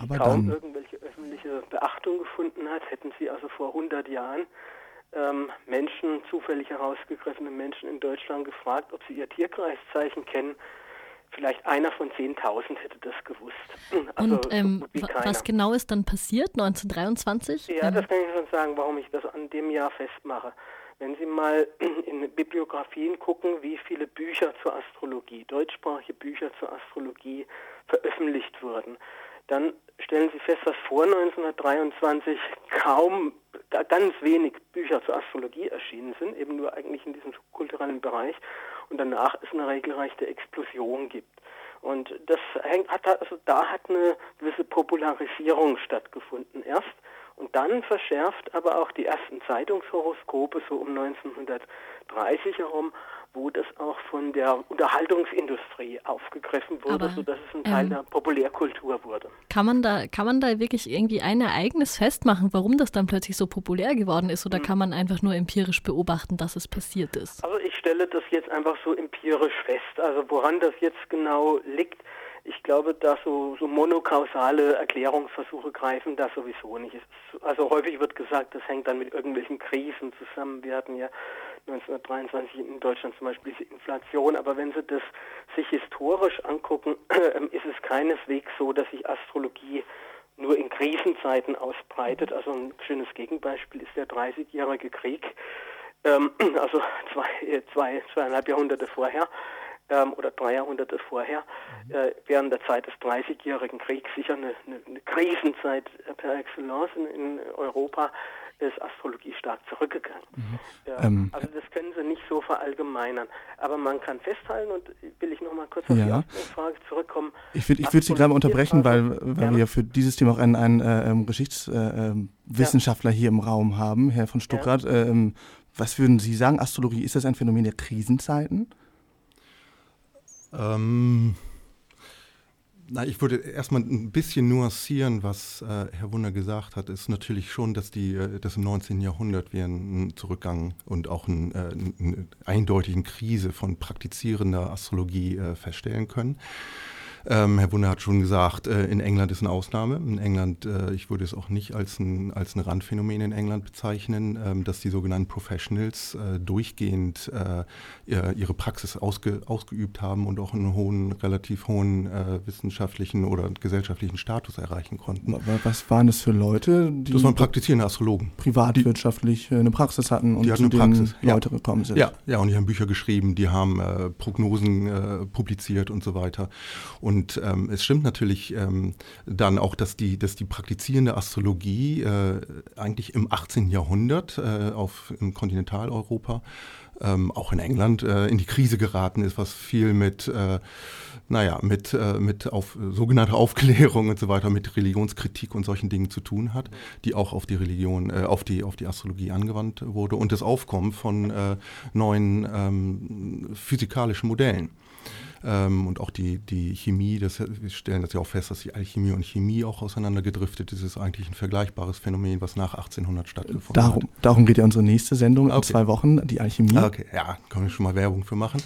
die Aber kaum irgendwelche öffentliche Beachtung gefunden hat, hätten sie also vor 100 Jahren ähm, Menschen, zufällig herausgegriffene Menschen in Deutschland gefragt, ob sie ihr Tierkreiszeichen kennen. Vielleicht einer von 10.000 hätte das gewusst. [clears throat] Also Und ähm, so was genau ist dann passiert 1923? Ja, das kann ich schon sagen, warum ich das an dem Jahr festmache. Wenn Sie mal [clears throat] in Bibliografien gucken, wie viele Bücher zur Astrologie, deutschsprachige Bücher zur Astrologie veröffentlicht wurden, dann stellen Sie fest, dass vor 1923 kaum, ga- ganz wenig Bücher zur Astrologie erschienen sind, eben nur eigentlich in diesem kulturellen Bereich und danach es eine regelrechte Explosion gibt. Und das hängt, hat, also da hat eine gewisse Popularisierung stattgefunden erst. Und dann verschärft aber auch die ersten Zeitungshoroskope so um 1930 herum, wo das auch von der Unterhaltungsindustrie aufgegriffen wurde, Aber, sodass es ein Teil ähm, der Populärkultur wurde. Kann man da, kann man da wirklich irgendwie ein Ereignis festmachen, warum das dann plötzlich so populär geworden ist, oder kann man einfach nur empirisch beobachten, dass es passiert ist? Also ich stelle das jetzt einfach so empirisch fest. Also woran das jetzt genau liegt, ich glaube, dass so, so monokausale Erklärungsversuche greifen da sowieso nicht. also häufig wird gesagt, das hängt dann mit irgendwelchen Krisen zusammen. Wir hatten ja 1923 in Deutschland zum Beispiel diese Inflation, aber wenn Sie das sich historisch angucken, [clears throat] ist es keineswegs so, dass sich Astrologie nur in Krisenzeiten ausbreitet. Also ein schönes Gegenbeispiel ist der Dreißigjährige Krieg, ähm, [clears throat] also zwei, zwei, zweieinhalb Jahrhunderte vorher ähm, oder drei Jahrhunderte vorher, mhm. äh, während der Zeit des Dreißigjährigen Kriegs sicher eine, eine, eine Krisenzeit per excellence in, in Europa ist Astrologie stark zurückgegangen. Mhm. Ja, ähm, also das können Sie nicht so verallgemeinern. Aber man kann festhalten, und will ich noch mal kurz auf ja. die Frage zurückkommen. Ich, will, ich würde Sie gerade mal unterbrechen, weil, weil wir ja für dieses Thema auch einen, einen äh, ähm, Geschichtswissenschaftler äh, ähm, hier im Raum haben, Herr von Stuckrad. Ähm, was würden Sie sagen, Astrologie, ist das ein Phänomen der Krisenzeiten? Ähm, na, ich würde erstmal ein bisschen nuancieren, was äh, Herr Wunder gesagt hat. Ist natürlich schon, dass, die, äh, dass im 19. Jahrhundert wir einen Zurückgang und auch einen, äh, eine eindeutigen Krise von praktizierender Astrologie äh, feststellen können. Ähm, Herr Wunder hat schon gesagt, äh, in England ist eine Ausnahme. In England, äh, ich würde es auch nicht als ein, als ein Randphänomen in England bezeichnen, ähm, dass die sogenannten Professionals äh, durchgehend äh, ihre Praxis ausge, ausgeübt haben und auch einen hohen, relativ hohen äh, wissenschaftlichen oder gesellschaftlichen Status erreichen konnten. Was waren das für Leute? Die das waren praktizierende Astrologen. Privatwirtschaftlich äh, eine Praxis hatten und die hatten zu eine Praxis, Leute ja. gekommen sind. Ja, ja, und die haben Bücher geschrieben, die haben Prognosen publiziert und so weiter. Und und ähm, es stimmt natürlich ähm, dann auch, dass die, dass die praktizierende Astrologie äh, eigentlich im 18. Jahrhundert äh, auf, in Kontinentaleuropa, ähm, auch in England, äh, in die Krise geraten ist, was viel mit, äh, naja, mit, äh, mit auf, sogenannter Aufklärung und so weiter, mit Religionskritik und solchen Dingen zu tun hat, die auch auf die Religion, äh, auf, die, auf die Astrologie angewandt wurde und das Aufkommen von neuen ähm, physikalischen Modellen. Ähm, und auch die, die Chemie, das, wir stellen das ja auch fest, dass die Alchemie und Chemie auch auseinandergedriftet ist. Ist eigentlich ein vergleichbares Phänomen, was nach 1800 stattgefunden darum, hat. Darum geht ja unsere nächste Sendung okay. in zwei Wochen, die Alchemie. Okay, ja, können wir schon mal Werbung für machen.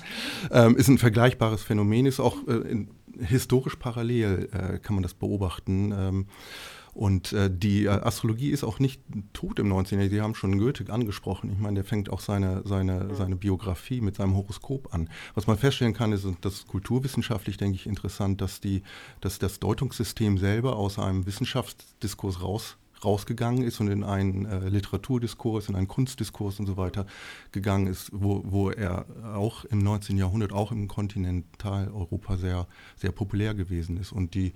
Ähm, ist ein vergleichbares Phänomen, ist auch äh, in, historisch parallel, äh, kann man das beobachten. Ähm, und äh, die äh, Astrologie ist auch nicht tot im 19. Jahrhundert. Sie haben schon Goethe angesprochen. Ich meine, der fängt auch seine, seine, seine Biografie mit seinem Horoskop an. Was man feststellen kann, ist, das ist kulturwissenschaftlich, denke ich, interessant, dass, die, dass das Deutungssystem selber aus einem Wissenschaftsdiskurs raus rausgegangen ist und in einen äh, Literaturdiskurs, in einen Kunstdiskurs und so weiter gegangen ist, wo, wo er auch im 19. Jahrhundert, auch im Kontinentaleuropa sehr, sehr populär gewesen ist. Und die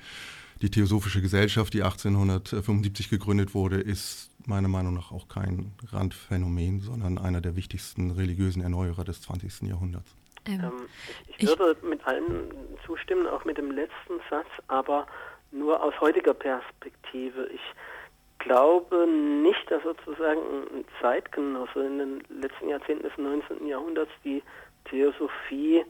die Theosophische Gesellschaft, die 1875 gegründet wurde, ist meiner Meinung nach auch kein Randphänomen, sondern einer der wichtigsten religiösen Erneuerer des 20. Jahrhunderts. Ähm, ähm ich, ich würde mit allem zustimmen, auch mit dem letzten Satz, aber nur aus heutiger Perspektive. Ich glaube nicht, dass sozusagen ein Zeitgenosse in den letzten Jahrzehnten des 19. Jahrhunderts die Theosophie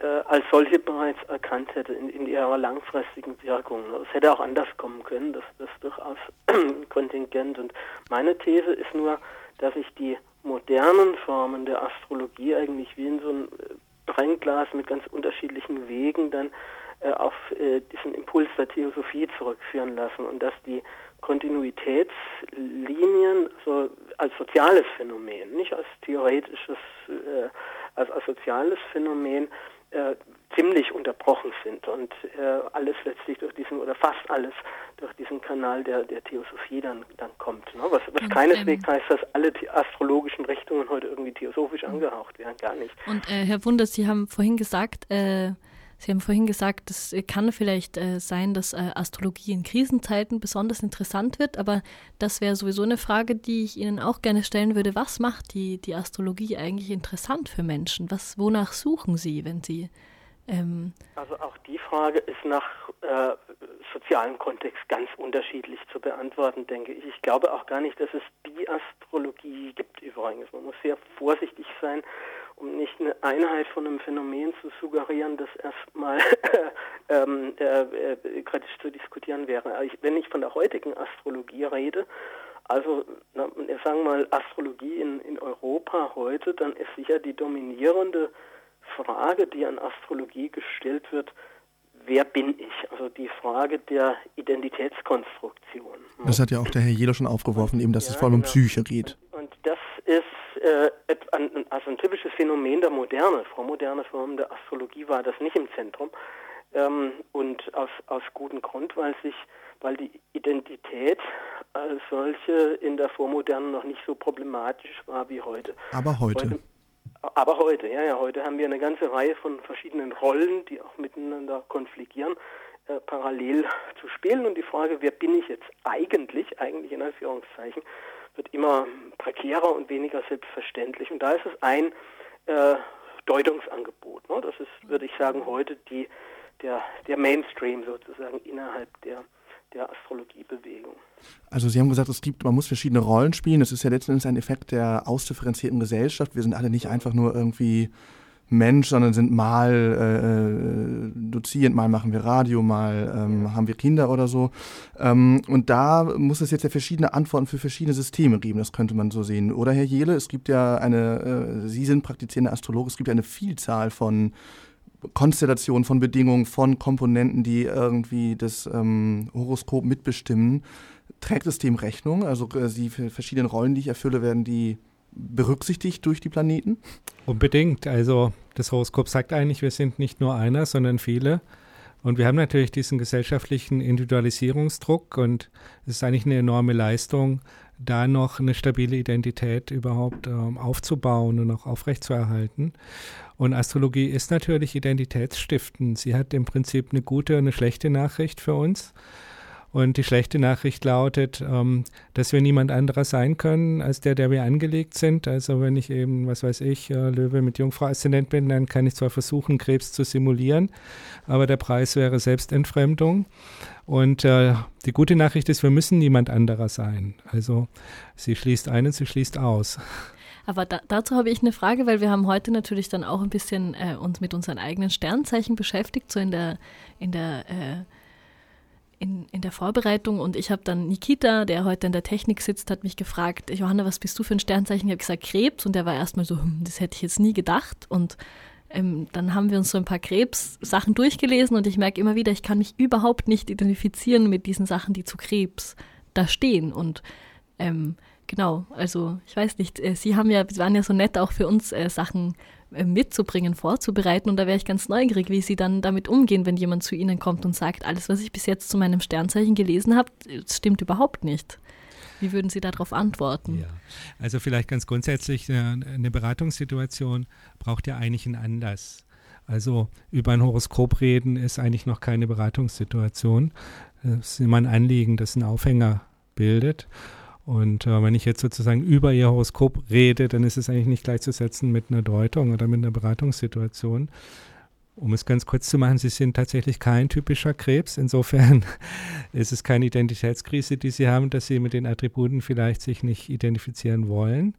äh, als solche bereits erkannt hätte in, in, ihrer langfristigen Wirkung. Es hätte auch anders kommen können, das, das ist durchaus [clears throat] kontingent. Und meine These ist nur, dass sich die modernen Formen der Astrologie eigentlich wie in so ein äh, Brennglas mit ganz unterschiedlichen Wegen dann äh, auf äh, diesen Impuls der Theosophie zurückführen lassen und dass die Kontinuitätslinien so als soziales Phänomen, nicht als theoretisches, äh, als, als soziales Phänomen äh, ziemlich unterbrochen sind und äh, alles letztlich durch diesen oder fast alles durch diesen Kanal der, der Theosophie dann, dann kommt. Ne? Was, was keineswegs heißt, dass alle astrologischen Richtungen heute irgendwie theosophisch angehaucht werden, gar nicht. Und äh, Herr Wunder, Sie haben vorhin gesagt, äh, Sie haben vorhin gesagt, es kann vielleicht äh, sein, dass äh, Astrologie in Krisenzeiten besonders interessant wird, aber das wäre sowieso eine Frage, die ich Ihnen auch gerne stellen würde. Was macht die, die Astrologie eigentlich interessant für Menschen? Was, wonach suchen Sie, wenn Sie ähm also auch die Frage ist nach äh, sozialem Kontext ganz unterschiedlich zu beantworten, denke ich. Ich glaube auch gar nicht, dass es die Astrologie gibt übrigens. Man muss sehr vorsichtig sein, um nicht eine Einheit von einem Phänomen zu suggerieren, das erstmal [laughs] ähm, äh, äh, kritisch zu diskutieren wäre. Ich, wenn ich von der heutigen Astrologie rede, also na, sagen wir mal Astrologie in, in Europa heute, dann ist sicher die dominierende Frage, die an Astrologie gestellt wird, wer bin ich? Also die Frage der Identitätskonstruktion. Das hat ja auch der Herr Jeder schon aufgeworfen, eben, dass ja, es vor allem genau. um Psyche geht. Und das ist äh, ein, also ein typisches Phänomen der Moderne. Vor moderne Formen der Astrologie war das nicht im Zentrum. Ähm, und aus, aus gutem Grund, weil sich, weil die Identität als solche in der Vormoderne noch nicht so problematisch war wie heute. Aber heute. heute aber heute, ja, ja, heute haben wir eine ganze Reihe von verschiedenen Rollen, die auch miteinander konfligieren, äh, parallel zu spielen. Und die Frage, wer bin ich jetzt eigentlich, eigentlich in Anführungszeichen, wird immer prekärer und weniger selbstverständlich. Und da ist es ein äh, Deutungsangebot. Ne? Das ist, würde ich sagen, heute die, der, der Mainstream sozusagen innerhalb der der Astrologiebewegung. Also Sie haben gesagt, es gibt, man muss verschiedene Rollen spielen. Das ist ja letzten Endes ein Effekt der ausdifferenzierten Gesellschaft. Wir sind alle nicht einfach nur irgendwie Mensch, sondern sind mal äh, äh Dozierend, mal machen wir Radio, mal ähm, haben wir Kinder oder so. Ähm, und da muss es jetzt ja verschiedene Antworten für verschiedene Systeme geben, das könnte man so sehen. Oder Herr Jele, es gibt ja eine, äh, Sie sind praktizierende Astrologe, es gibt ja eine Vielzahl von Konstellation von Bedingungen, von Komponenten, die irgendwie das ähm, Horoskop mitbestimmen, trägt es dem Rechnung? Also äh, die verschiedenen Rollen, die ich erfülle, werden die berücksichtigt durch die Planeten? Unbedingt. Also das Horoskop sagt eigentlich, wir sind nicht nur einer, sondern viele. Und wir haben natürlich diesen gesellschaftlichen Individualisierungsdruck und es ist eigentlich eine enorme Leistung, da noch eine stabile Identität überhaupt ähm, aufzubauen und auch aufrechtzuerhalten. Und Astrologie ist natürlich identitätsstiftend. Sie hat im Prinzip eine gute und eine schlechte Nachricht für uns. Und die schlechte Nachricht lautet, ähm, dass wir niemand anderer sein können als der, der wir angelegt sind. Also wenn ich eben, was weiß ich, äh, Löwe mit Jungfrau Aszendent bin, dann kann ich zwar versuchen, Krebs zu simulieren, aber der Preis wäre Selbstentfremdung. Und äh, die gute Nachricht ist, wir müssen niemand anderer sein. Also sie schließt ein und sie schließt aus. Aber da, dazu habe ich eine Frage, weil wir haben heute natürlich dann auch ein bisschen äh, uns mit unseren eigenen Sternzeichen beschäftigt, so in der, in der äh, in, in der Vorbereitung und ich habe dann Nikita, der heute in der Technik sitzt, hat mich gefragt, Johanna, was bist du für ein Sternzeichen? Ich habe gesagt Krebs. Und der war erstmal so, hm, das hätte ich jetzt nie gedacht. Und ähm, dann haben wir uns so ein paar Krebs-Sachen durchgelesen und ich merke immer wieder, ich kann mich überhaupt nicht identifizieren mit diesen Sachen, die zu Krebs da stehen. Und ähm, genau, also ich weiß nicht, äh, Sie haben ja, waren ja so nett auch für uns äh, Sachen mitzubringen, vorzubereiten. Und da wäre ich ganz neugierig, wie Sie dann damit umgehen, wenn jemand zu Ihnen kommt und sagt, alles, was ich bis jetzt zu meinem Sternzeichen gelesen habe, stimmt überhaupt nicht. Wie würden Sie darauf antworten? Ja, also vielleicht ganz grundsätzlich, äh, eine Beratungssituation braucht ja eigentlich einen Anlass. Also über ein Horoskop reden ist eigentlich noch keine Beratungssituation. Es ist immer ein Anliegen, das einen Aufhänger bildet. Und äh, wenn ich jetzt sozusagen über ihr Horoskop rede, dann ist es eigentlich nicht gleichzusetzen mit einer Deutung oder mit einer Beratungssituation. Um es ganz kurz zu machen, Sie sind tatsächlich kein typischer Krebs. Insofern [laughs] ist es keine Identitätskrise, die Sie haben, dass Sie mit den Attributen vielleicht sich nicht identifizieren wollen.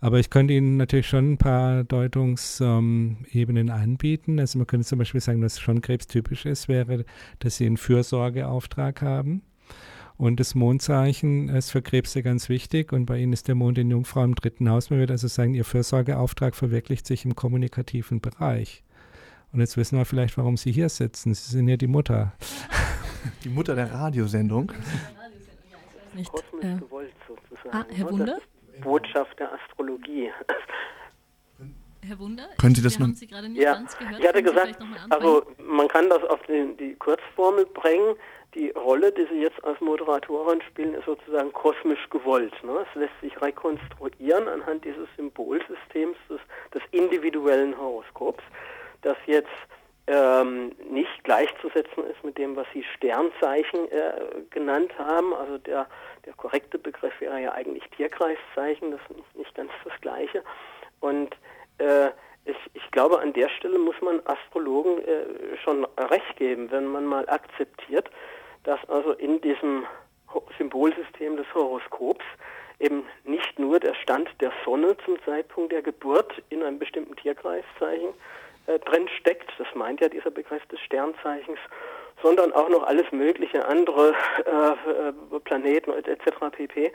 Aber ich könnte Ihnen natürlich schon ein paar Deutungsebenen ähm, anbieten. Also man könnte zum Beispiel sagen, dass schon krebstypisch ist, wäre, dass Sie einen Fürsorgeauftrag haben. Und das Mondzeichen ist für Krebse ganz wichtig und bei Ihnen ist der Mond in Jungfrau im dritten Haus. Man würde also sagen, Ihr Fürsorgeauftrag verwirklicht sich im kommunikativen Bereich. Und jetzt wissen wir vielleicht, warum Sie hier sitzen. Sie sind ja die Mutter. [laughs] Die Mutter der Radiosendung. Nicht, äh, gewollt sozusagen. Ah, Herr Wunder? Botschaft der Astrologie. Herr Wunder, können Sie das noch? Sie ja, ich hatte gesagt, also man kann das auf die, die Kurzformel bringen die Rolle, die Sie jetzt als Moderatorin spielen, ist sozusagen kosmisch gewollt. Ne? Es lässt sich rekonstruieren anhand dieses Symbolsystems des, des individuellen Horoskops, das jetzt ähm, nicht gleichzusetzen ist mit dem, was Sie Sternzeichen äh, genannt haben. Also der, der korrekte Begriff wäre ja eigentlich Tierkreiszeichen, das ist nicht, ganz das Gleiche. Und äh, ich, ich, glaube, an der Stelle muss man Astrologen äh, schon recht geben, wenn man mal akzeptiert, dass also in diesem Symbolsystem des Horoskops eben nicht nur der Stand der Sonne zum Zeitpunkt der Geburt in einem bestimmten Tierkreiszeichen äh, drin steckt, das meint ja dieser Begriff des Sternzeichens, sondern auch noch alles mögliche andere äh, äh Planeten etc. pp.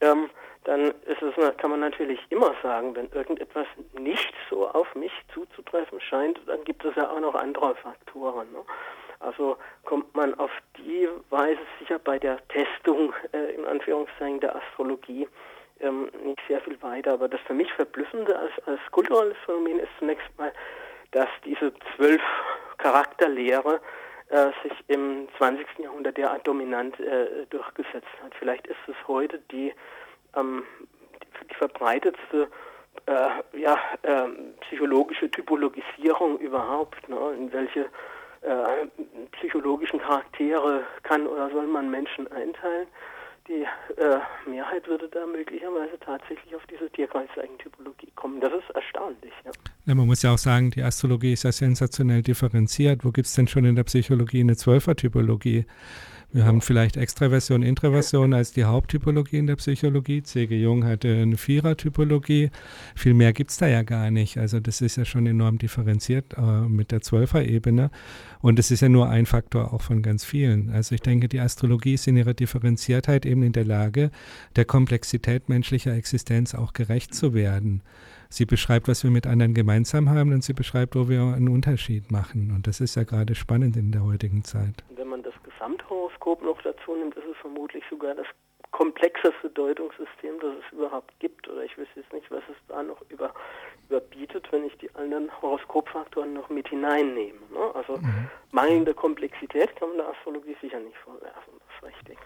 Ähm, dann es, kann man natürlich immer sagen, wenn irgendetwas nicht so auf mich zuzutreffen scheint, dann gibt es ja auch noch andere Faktoren. Ne? Also kommt man auf die Weise sicher bei der Testung äh, in Anführungszeichen der Astrologie ähm, nicht sehr viel weiter. Aber das für mich Verblüffende als, als kulturelles Phänomen ist zunächst mal, dass diese zwölf Charakterlehre äh, sich im 20. Jahrhundert derart dominant äh, durchgesetzt hat. Vielleicht ist es heute die, ähm, die, die verbreitetste äh, ja, ähm, psychologische Typologisierung überhaupt, ne, in welche äh, psychologischen Charaktere kann oder soll man Menschen einteilen. Die äh, Mehrheit würde da möglicherweise tatsächlich auf diese Tierkreiszeichen-Typologie kommen. Das ist erstaunlich. Ja. Ja, man muss ja auch sagen, die Astrologie ist ja sensationell differenziert. Wo gibt es denn schon in der Psychologie eine Zwölfer-Typologie? Wir haben vielleicht Extraversion, Introversion als die Haupttypologie in der Psychologie. C.G. Jung hatte eine Vierer-Typologie. Viel mehr gibt es da ja gar nicht. Also das ist ja schon enorm differenziert äh, mit der Zwölfer-Ebene. Und es ist ja nur ein Faktor auch von ganz vielen. Also ich denke, die Astrologie ist in ihrer Differenziertheit eben in der Lage, der Komplexität menschlicher Existenz auch gerecht zu werden. Sie beschreibt, was wir mit anderen gemeinsam haben und sie beschreibt, wo wir einen Unterschied machen. Und das ist ja gerade spannend in der heutigen Zeit. Gesamthoroskop noch dazu nimmt, ist es vermutlich sogar das komplexeste Deutungssystem, das es überhaupt gibt. Oder ich wüsste jetzt nicht, was es da noch über, überbietet, wenn ich die anderen Horoskopfaktoren noch mit hineinnehme. Ne? Also mhm. mangelnde Komplexität kann man der Astrologie sicher nicht vorwerfen. Das ist richtig.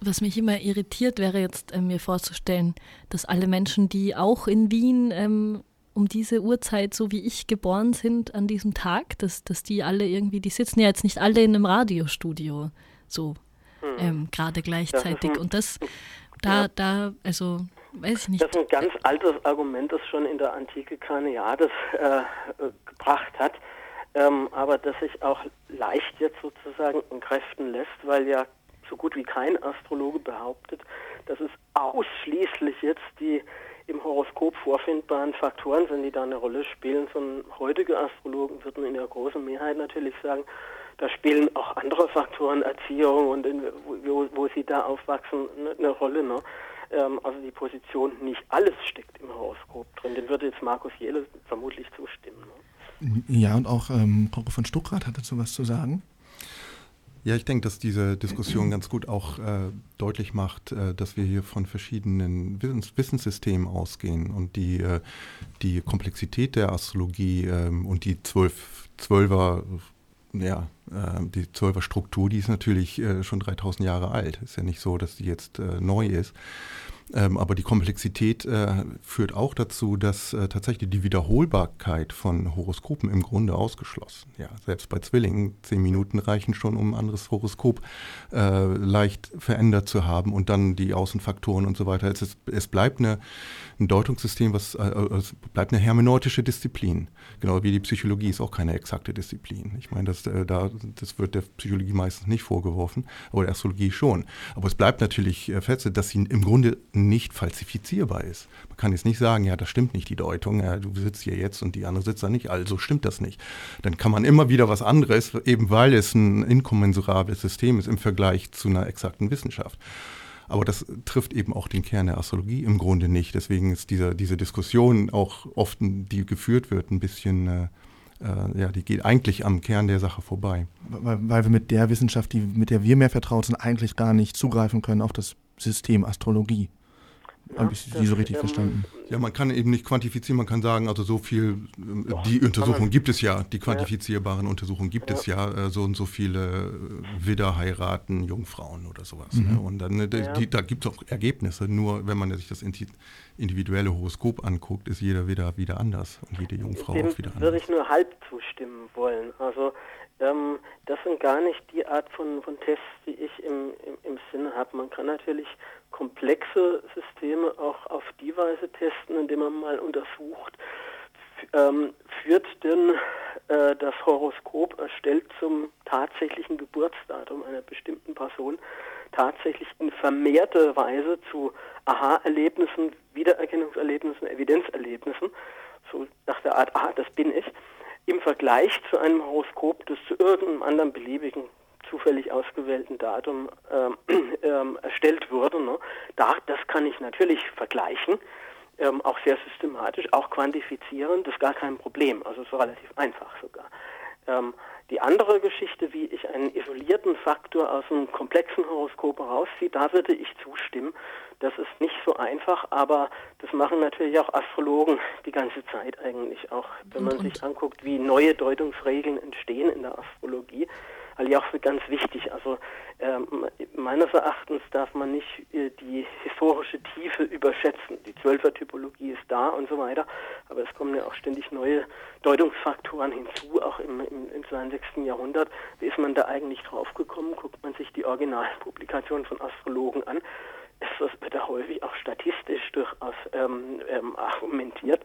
Was mich immer irritiert, wäre jetzt äh, mir vorzustellen, dass alle Menschen, die auch in Wien ähm, um diese Uhrzeit, so wie ich geboren sind, an diesem Tag, dass, dass die alle irgendwie, die sitzen ja jetzt nicht alle in einem Radiostudio, so hm. ähm, gerade gleichzeitig. Das ein, Und das, [laughs] da, ja. da, also weiß ich nicht. Das ist ein ganz altes Argument, das schon in der Antike Karneades äh, gebracht hat, ähm, aber das sich auch leicht jetzt sozusagen entkräften lässt, weil ja so gut wie kein Astrologe behauptet, dass es ausschließlich jetzt die im Horoskop vorfindbaren Faktoren sind, die da eine Rolle spielen. So heutige Astrologen würden in der großen Mehrheit natürlich sagen, da spielen auch andere Faktoren, Erziehung und in, wo, wo, sie da aufwachsen, eine, eine Rolle. Ne? Ähm, also die Position, nicht alles steckt im Horoskop drin. Dem würde jetzt Markus Jele vermutlich zustimmen. Ne? Ja, und auch ähm, Frau von Stuckrad hat dazu was zu sagen. Ja, ich denke, dass diese Diskussion ganz gut auch äh, deutlich macht, äh, dass wir hier von verschiedenen Wissens Wissenssystemen ausgehen und die, äh, die Komplexität der Astrologie ähm, und die zwölf, Zwölfer, ja, äh, die Zwölfer Struktur, die ist natürlich äh, schon 3000 Jahre alt. Ist ja nicht so, dass die jetzt äh, neu ist. Ähm, aber die Komplexität äh, führt auch dazu, dass äh, tatsächlich die Wiederholbarkeit von Horoskopen im Grunde ausgeschlossen. Ja, selbst bei Zwillingen zehn Minuten reichen schon, um ein anderes Horoskop äh, leicht verändert zu haben und dann die Außenfaktoren und so weiter. Es, ist, es bleibt eine, ein Deutungssystem, was äh, es bleibt eine hermeneutische Disziplin. Genau wie die Psychologie ist auch keine exakte Disziplin. Ich meine, das, äh, da, das wird der Psychologie meistens nicht vorgeworfen, aber der Astrologie schon. Aber es bleibt natürlich äh, fest, dass sie im Grunde nicht falsifizierbar ist. Man kann jetzt nicht sagen, ja, das stimmt nicht, die Deutung, ja, du sitzt hier jetzt und die andere sitzt da nicht, also stimmt das nicht. Dann kann man immer wieder was anderes, eben weil es ein inkommensurables System ist im Vergleich zu einer exakten Wissenschaft. Aber das trifft eben auch den Kern der Astrologie im Grunde nicht. Deswegen ist diese, diese Diskussion auch oft, die geführt wird, ein bisschen, äh, äh, ja, die geht eigentlich am Kern der Sache vorbei. Weil, weil wir mit der Wissenschaft, die, mit der wir mehr vertraut sind, eigentlich gar nicht zugreifen können auf das System Astrologie. Ja, Habe ich Sie so richtig ähm, verstanden? Ja, man kann eben nicht quantifizieren, man kann sagen, also so viel, äh, Doch, die Untersuchungen gibt es ja, die quantifizierbaren ja. Untersuchungen gibt ja. es ja, äh, so und so viele äh, Widder heiraten Jungfrauen oder sowas. Ne? Mhm. Ne? Und dann, die, da gibt es auch Ergebnisse, nur wenn man sich das individuelle Horoskop anguckt, ist jeder Widder wieder anders und jede Jungfrau Dem auch wieder anders. würde ich nur halb zustimmen wollen. Also ähm, das sind gar nicht die Art von, von Tests, die ich im, im, im Sinne habe. Man kann natürlich komplexe Systeme auch auf die Weise testen, indem man mal untersucht, ähm, führt denn äh, das Horoskop erstellt zum tatsächlichen Geburtsdatum einer bestimmten Person tatsächlich in vermehrter Weise zu Aha-Erlebnissen, Wiedererkennungserlebnissen, Evidenzerlebnissen, so nach der Art, ah, das bin ich, im Vergleich zu einem Horoskop, das zu irgendeinem anderen beliebigen zufällig ausgewählten Datum ähm, [clears throat] ähm, erstellt wurde. Ne? Da, das kann ich natürlich vergleichen, ähm, auch sehr systematisch, auch quantifizieren, das ist gar kein Problem, also so relativ einfach sogar. Ähm, die andere Geschichte, wie ich einen isolierten Faktor aus einem komplexen Horoskop herausziehe, da würde ich zustimmen. Das ist nicht so einfach, aber das machen natürlich auch Astrologen die ganze Zeit eigentlich auch. Wenn man sich anguckt, wie neue Deutungsregeln entstehen in der Astrologie, halte ich auch für ganz wichtig. Also ähm, meines Erachtens darf man nicht äh, die historische Tiefe überschätzen. Die Zwölfer-Typologie ist da und so weiter, aber es kommen ja auch ständig neue Deutungsfaktoren hinzu, auch im, im, im 22. Jahrhundert. Wie ist man da eigentlich draufgekommen? Guckt man sich die Originalpublikationen von Astrologen an. Es wird da häufig auch statistisch durchaus ähm, ähm, argumentiert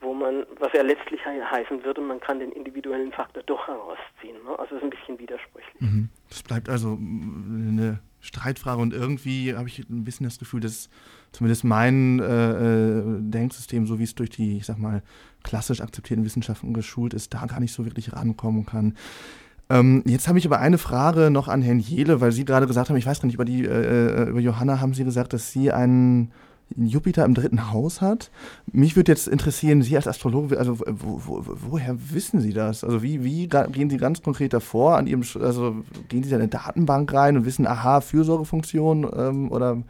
wo man, was ja letztlich heißen würde, man kann den individuellen Faktor doch herausziehen. Ne? Also es ist ein bisschen widersprüchlich. Mhm. Das bleibt also eine Streitfrage und irgendwie habe ich ein bisschen das Gefühl, dass zumindest mein äh, äh, Denksystem, so wie es durch die, ich sag mal, klassisch akzeptierten Wissenschaften geschult ist, da gar nicht so wirklich rankommen kann. Ähm, jetzt habe ich aber eine Frage noch an Herrn Jele, weil Sie gerade gesagt haben, ich weiß gar nicht, über die, äh, äh über Johanna haben Sie gesagt, dass Sie einen Jupiter im dritten Haus hat. Mich würde jetzt interessieren, Sie als Astrologe, also wo, wo, woher wissen Sie das? Also wie, wie gehen Sie ganz konkret davor an Ihrem, also gehen Sie da in eine Datenbank rein und wissen, aha, Fürsorgefunktion ähm, oder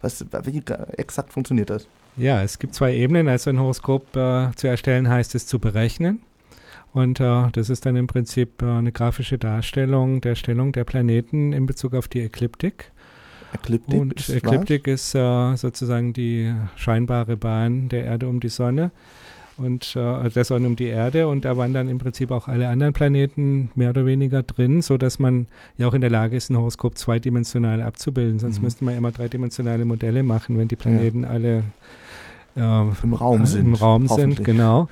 was, wie exakt funktioniert das? Ja, es gibt zwei Ebenen. Also ein Horoskop äh, zu erstellen heißt es zu berechnen. Und äh, das ist dann im Prinzip äh, eine grafische Darstellung der Stellung der Planeten in Bezug auf die Ekliptik. Ekliptik und ist Ekliptik ist äh, sozusagen die scheinbare Bahn der Erde um die Sonne und äh, der Sonne um die Erde und da waren dann im Prinzip auch alle anderen Planeten mehr oder weniger drin, so dass man ja auch in der Lage ist, ein Horoskop zweidimensional abzubilden. Sonst Mhm. müsste man immer dreidimensionale Modelle machen, wenn die Planeten alle äh, Im Raum sind, Im Raum sind, genau.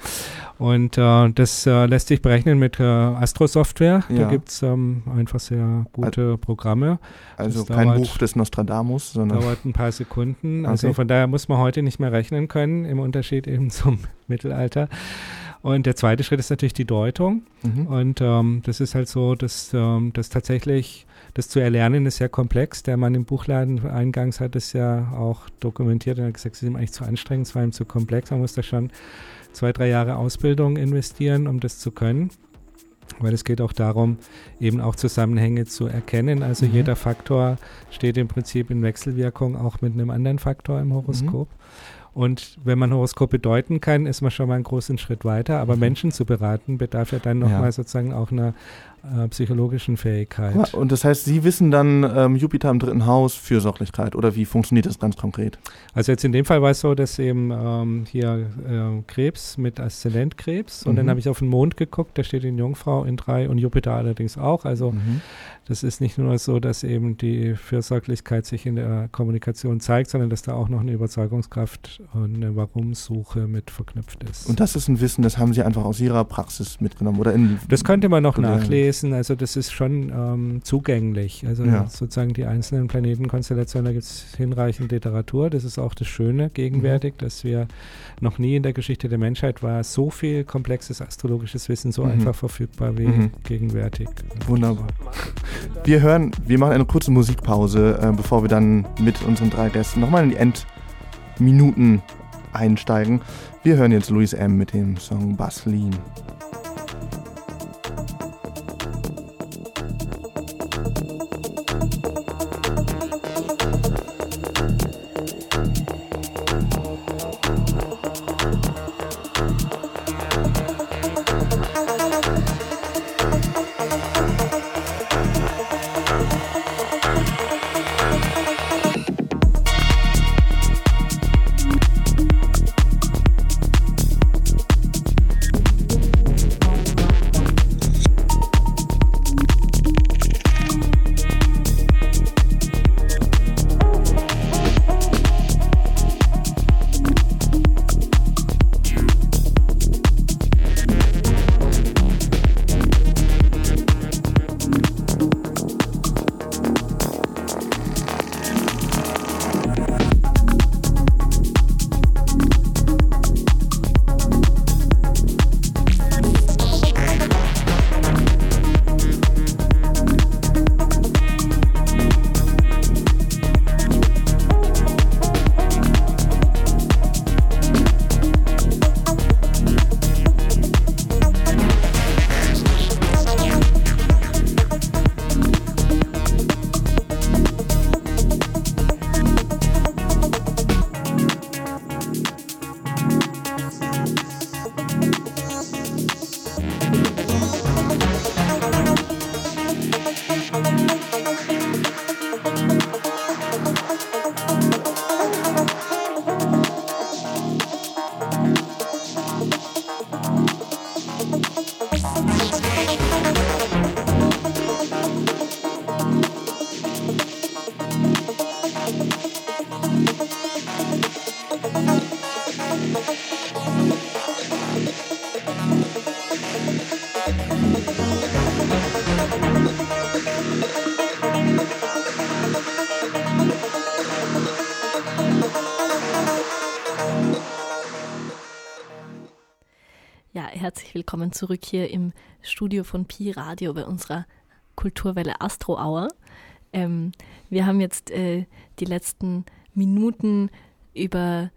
Und äh, das äh, lässt sich berechnen mit äh, Astro-Software. Da Ja. gibt es ähm, einfach sehr gute Programme. Also Das kein dauert- Buch des Nostradamus, sondern Dauert ein paar Sekunden. [laughs] Also Okay. von daher muss man heute nicht mehr rechnen können, im Unterschied eben [laughs] zum Mittelalter. Und der zweite Schritt ist natürlich die Deutung. Mhm. Und ähm, das ist halt so, dass ähm, das tatsächlich, das zu erlernen ist sehr komplex. Der Mann im Buchladen eingangs hat es ja auch dokumentiert und hat gesagt, es ist ihm eigentlich zu anstrengend, es war ihm zu komplex. Man muss da schon zwei, drei Jahre Ausbildung investieren, um das zu können. Weil es geht auch darum, eben auch Zusammenhänge zu erkennen. Also Mhm. jeder Faktor steht im Prinzip in Wechselwirkung auch mit einem anderen Faktor im Horoskop. Und wenn man Horoskope deuten kann, ist man schon mal einen großen Schritt weiter. Aber Mhm. Menschen zu beraten, bedarf ja dann Ja. nochmal sozusagen auch einer äh, psychologischen Fähigkeit. Ja, und das heißt, Sie wissen dann ähm, Jupiter im dritten Haus, Fürsorglichkeit oder wie funktioniert das ganz konkret? Also jetzt in dem Fall war es so, dass eben ähm, hier ähm, Krebs mit Aszendent Krebs und Mhm. dann habe ich auf den Mond geguckt, da steht in Jungfrau in drei und Jupiter allerdings auch. Also Mhm. das ist nicht nur so, dass eben die Fürsorglichkeit sich in der Kommunikation zeigt, sondern dass da auch noch eine Überzeugungskraft und eine Warum-Suche mit verknüpft ist. Und das ist ein Wissen, das haben Sie einfach aus Ihrer Praxis mitgenommen oder in Das könnte man noch gelernt? Nachlesen. Also das ist schon ähm, zugänglich. Also Ja. sozusagen die einzelnen Planetenkonstellationen, da gibt es hinreichend Literatur. Das ist auch das Schöne gegenwärtig, dass wir noch nie in der Geschichte der Menschheit war so viel komplexes astrologisches Wissen so Mhm. einfach verfügbar wie Mhm. gegenwärtig. Wunderbar. Wir hören, wir machen eine kurze Musikpause, äh, bevor wir dann mit unseren drei Gästen nochmal in die Endminuten einsteigen. Wir hören jetzt Louis M. mit dem Song Baslin. Willkommen zurück hier im Studio von Pi Radio bei unserer Kulturwelle Astro Hour. Ähm, wir haben jetzt äh, die letzten Minuten über,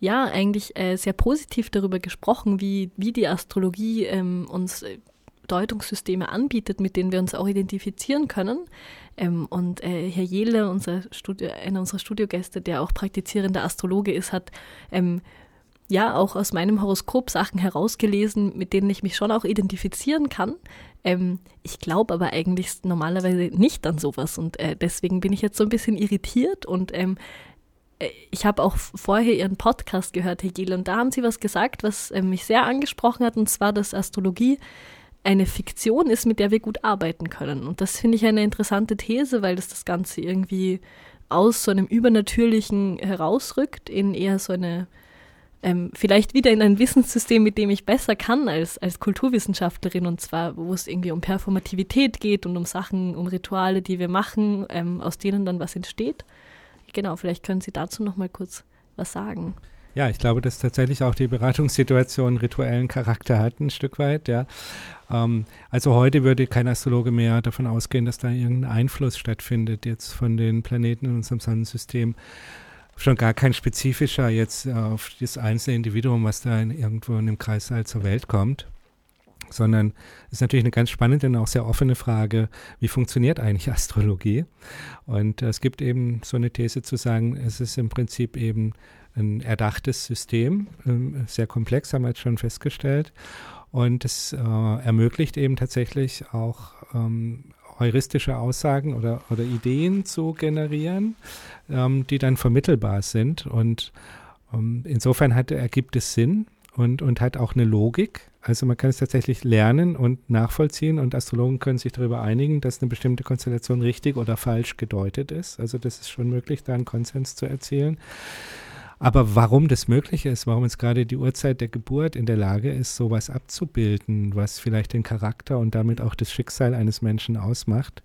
ja, eigentlich äh, sehr positiv darüber gesprochen, wie, wie die Astrologie ähm, uns äh, Deutungssysteme anbietet, mit denen wir uns auch identifizieren können. Ähm, und äh, Herr Jele, unser einer unserer Studiogäste, der auch praktizierender Astrologe ist, hat ähm, ja auch aus meinem Horoskop Sachen herausgelesen, mit denen ich mich schon auch identifizieren kann. Ähm, ich glaube aber eigentlich normalerweise nicht an sowas und äh, deswegen bin ich jetzt so ein bisschen irritiert und ähm, äh, ich habe auch vorher Ihren Podcast gehört, Herr Giel, und da haben Sie was gesagt, was äh, mich sehr angesprochen hat, und zwar, dass Astrologie eine Fiktion ist, mit der wir gut arbeiten können. Und das finde ich eine interessante These, weil das das Ganze irgendwie aus so einem Übernatürlichen herausrückt in eher so eine ähm, vielleicht wieder in ein Wissenssystem, mit dem ich besser kann als, als Kulturwissenschaftlerin und zwar, wo es irgendwie um Performativität geht und um Sachen, um Rituale, die wir machen, ähm, aus denen dann was entsteht. Genau, vielleicht können Sie dazu noch mal kurz was sagen. Ja, ich glaube, dass tatsächlich auch die Beratungssituation rituellen Charakter hat, ein Stück weit, ja. Ähm, also heute würde kein Astrologe mehr davon ausgehen, dass da irgendein Einfluss stattfindet jetzt von den Planeten in unserem Sonnensystem schon gar kein spezifischer jetzt äh, auf das einzelne Individuum, was da in, irgendwo in dem Kreissaal zur Welt kommt, sondern es ist natürlich eine ganz spannende und auch sehr offene Frage, wie funktioniert eigentlich [laughs] Astrologie? Und äh, es gibt eben so eine These zu sagen, es ist im Prinzip eben ein erdachtes System, äh, sehr komplex, haben wir jetzt schon festgestellt. Und es äh, ermöglicht eben tatsächlich auch ähm, heuristische Aussagen oder, oder Ideen zu generieren, ähm, die dann vermittelbar sind. Und ähm, insofern hat, ergibt es Sinn und, und hat auch eine Logik. Also man kann es tatsächlich lernen und nachvollziehen und Astrologen können sich darüber einigen, dass eine bestimmte Konstellation richtig oder falsch gedeutet ist. Also das ist schon möglich, da einen Konsens zu erzielen. Aber warum das möglich ist, warum jetzt gerade die Uhrzeit der Geburt in der Lage ist, sowas abzubilden, was vielleicht den Charakter und damit auch das Schicksal eines Menschen ausmacht,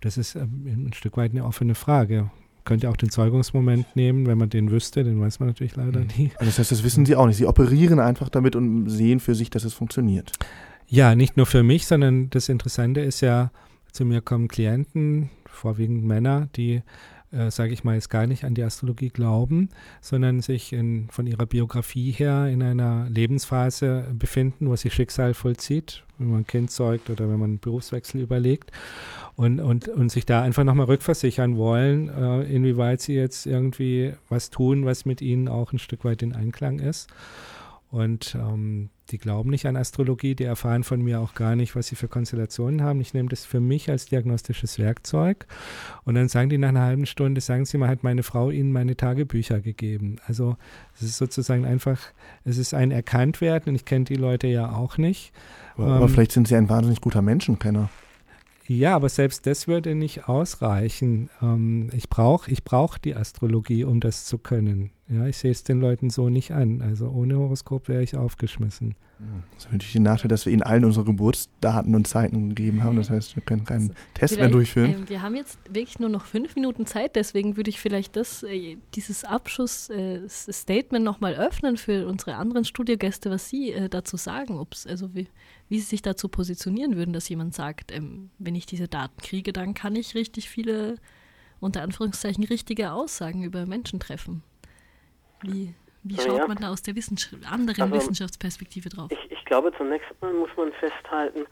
das ist ähm, ein Stück weit eine offene Frage. Könnt ihr auch den Zeugungsmoment nehmen, wenn man den wüsste, den weiß man natürlich leider mhm. nie. Also das heißt, das wissen Sie auch nicht. Sie operieren einfach damit und sehen für sich, dass es funktioniert. Ja, nicht nur für mich, sondern das Interessante ist ja, zu mir kommen Klienten, vorwiegend Männer, die äh, sage ich mal, jetzt gar nicht an die Astrologie glauben, sondern sich in, von ihrer Biografie her in einer Lebensphase befinden, wo sich Schicksal vollzieht, wenn man ein Kind zeugt oder wenn man einen Berufswechsel überlegt und, und, und sich da einfach nochmal rückversichern wollen, äh, inwieweit sie jetzt irgendwie was tun, was mit ihnen auch ein Stück weit in Einklang ist. Und ähm, die glauben nicht an Astrologie, die erfahren von mir auch gar nicht, was sie für Konstellationen haben. Ich nehme das für mich als diagnostisches Werkzeug. Und dann sagen die nach einer halben Stunde, sagen sie mal, hat meine Frau ihnen meine Tagebücher gegeben. Also es ist sozusagen einfach, es ist ein Erkanntwerden und ich kenne die Leute ja auch nicht. Aber, aber ähm, vielleicht sind sie ein wahnsinnig guter Menschenkenner. Ja, aber selbst das würde nicht ausreichen. Ähm, ich brauche ich brauch die Astrologie, um das zu können. Ja, ich sehe es den Leuten so nicht an. Also ohne Horoskop wäre ich aufgeschmissen. Das ist natürlich der Nachteil, dass wir Ihnen allen unsere Geburtsdaten und Zeiten gegeben haben. Das heißt, wir können keinen Test mehr durchführen. Äh, wir haben jetzt wirklich nur noch fünf Minuten Zeit, deswegen würde ich vielleicht das, äh, dieses Abschluss-Statement äh, nochmal öffnen für unsere anderen Studiogäste, was Sie äh, dazu sagen, ob's, also wie, wie Sie sich dazu positionieren würden, dass jemand sagt, ähm, wenn ich diese Daten kriege, dann kann ich richtig viele, unter Anführungszeichen, richtige Aussagen über Menschen treffen. Wie, wie schaut ja. man da aus der Wissenschaft, anderen also, Wissenschaftsperspektive drauf? Ich, ich, glaube, zunächst mal muss man festhalten,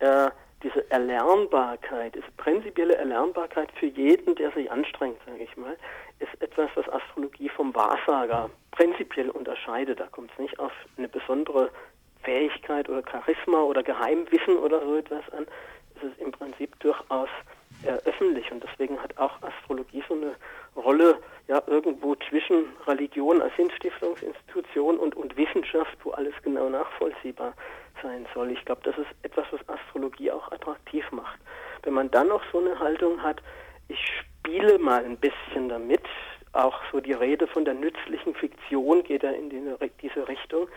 äh, diese Erlernbarkeit, diese prinzipielle Erlernbarkeit für jeden, der sich anstrengt, sage ich mal, ist etwas, was Astrologie vom Wahrsager prinzipiell unterscheidet. Da kommt es nicht auf eine besondere Fähigkeit oder Charisma oder Geheimwissen oder so etwas an. Es ist im Prinzip durchaus äh, öffentlich und deswegen hat auch Astrologie so eine Rolle ja irgendwo zwischen Religion als Sinnstiftungsinstitution und, und Wissenschaft, wo alles genau nachvollziehbar sein soll. Ich glaube, das ist etwas, was Astrologie auch attraktiv macht. Wenn man dann noch so eine Haltung hat, ich spiele mal ein bisschen damit, auch so die Rede von der nützlichen Fiktion geht ja in die, diese Richtung.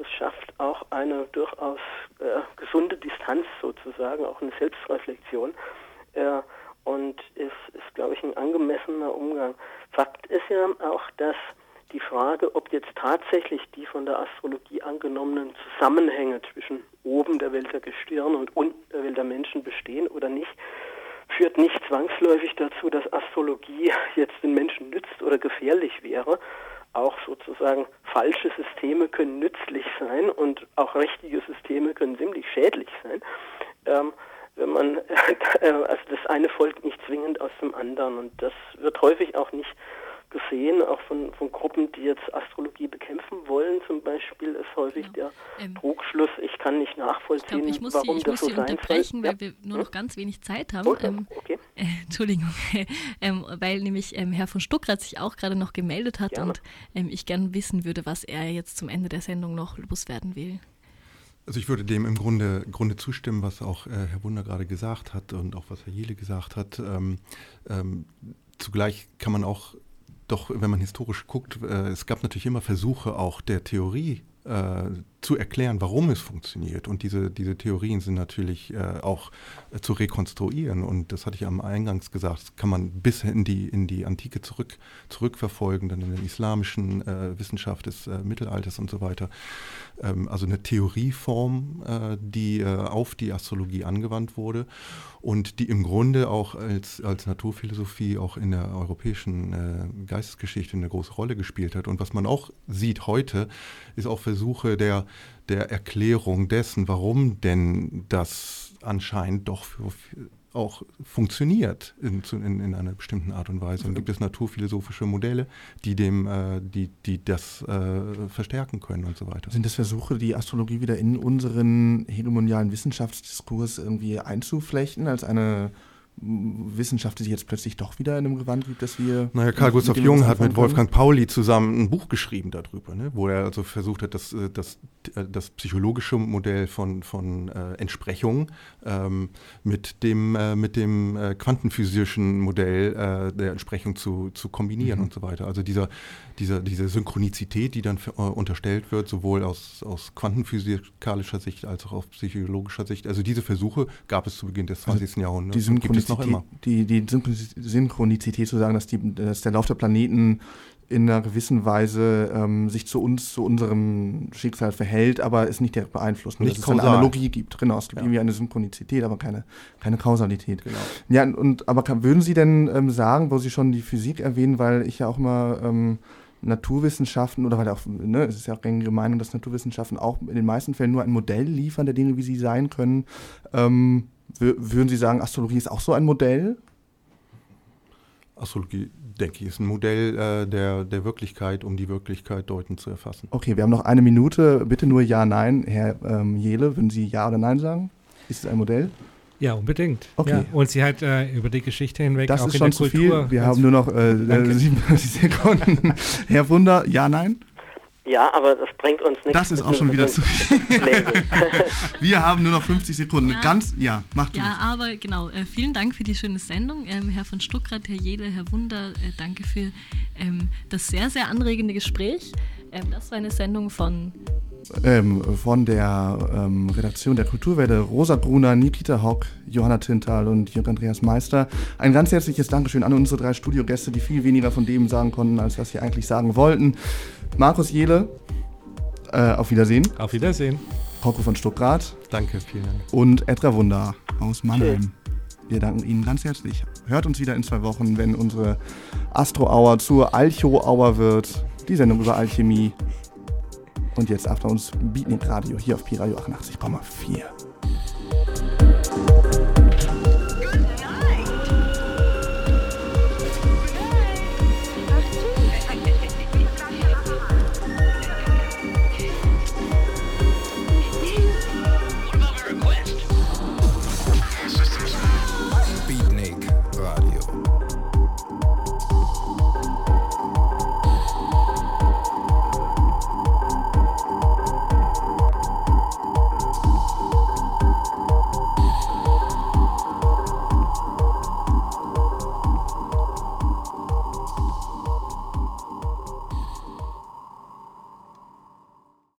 Das schafft auch eine durchaus äh, gesunde Distanz sozusagen, auch eine Selbstreflexion. Äh, und ist, ist glaube ich, ein angemessener Umgang. Fakt ist ja auch, dass die Frage, ob jetzt tatsächlich die von der Astrologie angenommenen Zusammenhänge zwischen oben der Welt der Gestirne und unten der Welt der Menschen bestehen oder nicht, führt nicht zwangsläufig dazu, dass Astrologie [laughs] jetzt den Menschen nützt oder gefährlich wäre. Auch sozusagen falsche Systeme können nützlich sein und auch richtige Systeme können ziemlich schädlich sein. Ähm, wenn man, [laughs] also das eine folgt nicht zwingend aus dem anderen und das wird häufig auch nicht gesehen, auch von, von Gruppen, die jetzt Astrologie bekämpfen wollen, zum Beispiel, ist häufig ja. der ähm, Trugschluss, ich kann nicht nachvollziehen, ich glaub, ich warum Sie, ich das muss so Sie unterbrechen, soll. weil wir nur Hm? noch ganz wenig Zeit haben. Okay, Ähm, okay. [laughs] äh, Entschuldigung, [laughs] ähm, weil nämlich ähm, Herr von Stuckrad sich auch gerade noch gemeldet hat Gerne. und ähm, ich gern wissen würde, was er jetzt zum Ende der Sendung noch loswerden will. Also ich würde dem im Grunde, Grunde zustimmen, was auch äh, Herr Wunder gerade gesagt hat und auch was Herr Jele gesagt hat. Ähm, ähm, zugleich kann man auch doch, wenn man historisch guckt, äh, es gab natürlich immer Versuche auch der Theorie äh, zu erklären, warum es funktioniert. Und diese, diese Theorien sind natürlich äh, auch äh, zu rekonstruieren. Und das hatte ich am Eingangs gesagt, das kann man bis in die, in die Antike zurück, zurückverfolgen, dann in der islamischen äh, Wissenschaft des äh, Mittelalters und so weiter. Ähm, also eine Theorieform, äh, die äh, auf die Astrologie angewandt wurde und die im Grunde auch als, als Naturphilosophie auch in der europäischen Geistesgeschichte eine große Rolle gespielt hat. Und was man auch sieht heute, ist auch Versuche der, der Erklärung dessen, warum denn das anscheinend doch für, auch funktioniert in, in, in einer bestimmten Art und Weise. Und gibt es naturphilosophische Modelle, die dem, äh, die, die das äh, verstärken können und so weiter. Sind das Versuche, die Astrologie wieder in unseren hegemonialen Wissenschaftsdiskurs irgendwie einzuflechten, als eine Wissenschaft, die sich jetzt plötzlich doch wieder in einem Gewand gibt, dass wir. Naja, Karl Gustav Jung hat mit? Wolfgang Pauli zusammen ein Buch geschrieben darüber, ne? wo er also versucht hat, das, äh, das, äh, das psychologische Modell von, von äh, Entsprechung ähm, mit dem, äh, mit dem äh, quantenphysischen Modell äh, der Entsprechung zu, zu kombinieren Mhm. und so weiter. Also dieser, dieser, diese Synchronizität, die dann für, äh, unterstellt wird, sowohl aus, aus quantenphysikalischer Sicht als auch aus psychologischer Sicht. Also diese Versuche gab es zu Beginn des 20. Jahrhunderts Also Die und gibt es noch Synchronizität, immer. die, die Synchronizität- Synchronizität zu sagen, dass, die, dass der Lauf der Planeten in einer gewissen Weise ähm, sich zu uns, zu unserem Schicksal verhält, aber es nicht direkt beeinflusst. Und Nicht dass es eine kausal. Analogie gibt. Genau, es gibt Ja. irgendwie eine Synchronizität, aber keine, keine Kausalität. Genau. Ja, und aber kann, würden Sie denn ähm, sagen, wo Sie schon die Physik erwähnen, weil ich ja auch immer ähm, Naturwissenschaften oder weil auch, ne, es ist ja auch gängige Meinung, dass Naturwissenschaften auch in den meisten Fällen nur ein Modell liefern der Dinge, wie sie sein können. Ähm, wür- würden Sie sagen, Astrologie ist auch so ein Modell? Astrologie, denke ich, ist ein Modell äh, der, der Wirklichkeit, um die Wirklichkeit deutend zu erfassen. Okay, wir haben noch eine Minute. Bitte nur Ja, Nein. Herr ähm, Jele, würden Sie Ja oder Nein sagen? Ist es ein Modell? Ja, unbedingt. Okay. Ja. Und sie hat äh, über die Geschichte hinweg Das auch ist in schon der zu Kultur. viel. Wir haben nur noch äh, Danke. 37 [laughs] Sekunden. Herr Wunder, Ja, Nein? Ja, aber das bringt uns nichts. Das ist auch schon wieder zu viel. [laughs] Wir haben nur noch 50 Sekunden. Ja. Ganz, ja, macht Ja, aber genau, äh, vielen Dank für die schöne Sendung. Ähm, Herr von Stuckrad, Herr Jede, Herr Wunder, äh, danke für ähm, das sehr, sehr anregende Gespräch. Ähm, das war eine Sendung von ähm, von der ähm, Redaktion der Kulturwelle Rosa Brunner, Nikita Hock, Johanna Tintal und Jörg Andreas Meister. Ein ganz herzliches Dankeschön an unsere drei Studiogäste, die viel weniger von dem sagen konnten, als was sie eigentlich sagen wollten. Markus Jele, äh, auf Wiedersehen. Auf Wiedersehen. Rocco von Stuttgart Danke, vielen Dank. und Edra Wunder aus Mannheim. Wir danken Ihnen ganz herzlich. Hört uns wieder in zwei Wochen, wenn unsere Astro-Hour zur Alcho-Hour wird. Die Sendung über Alchemie. Und jetzt after uns Beatnik Radio hier auf Pi Radio 88,4.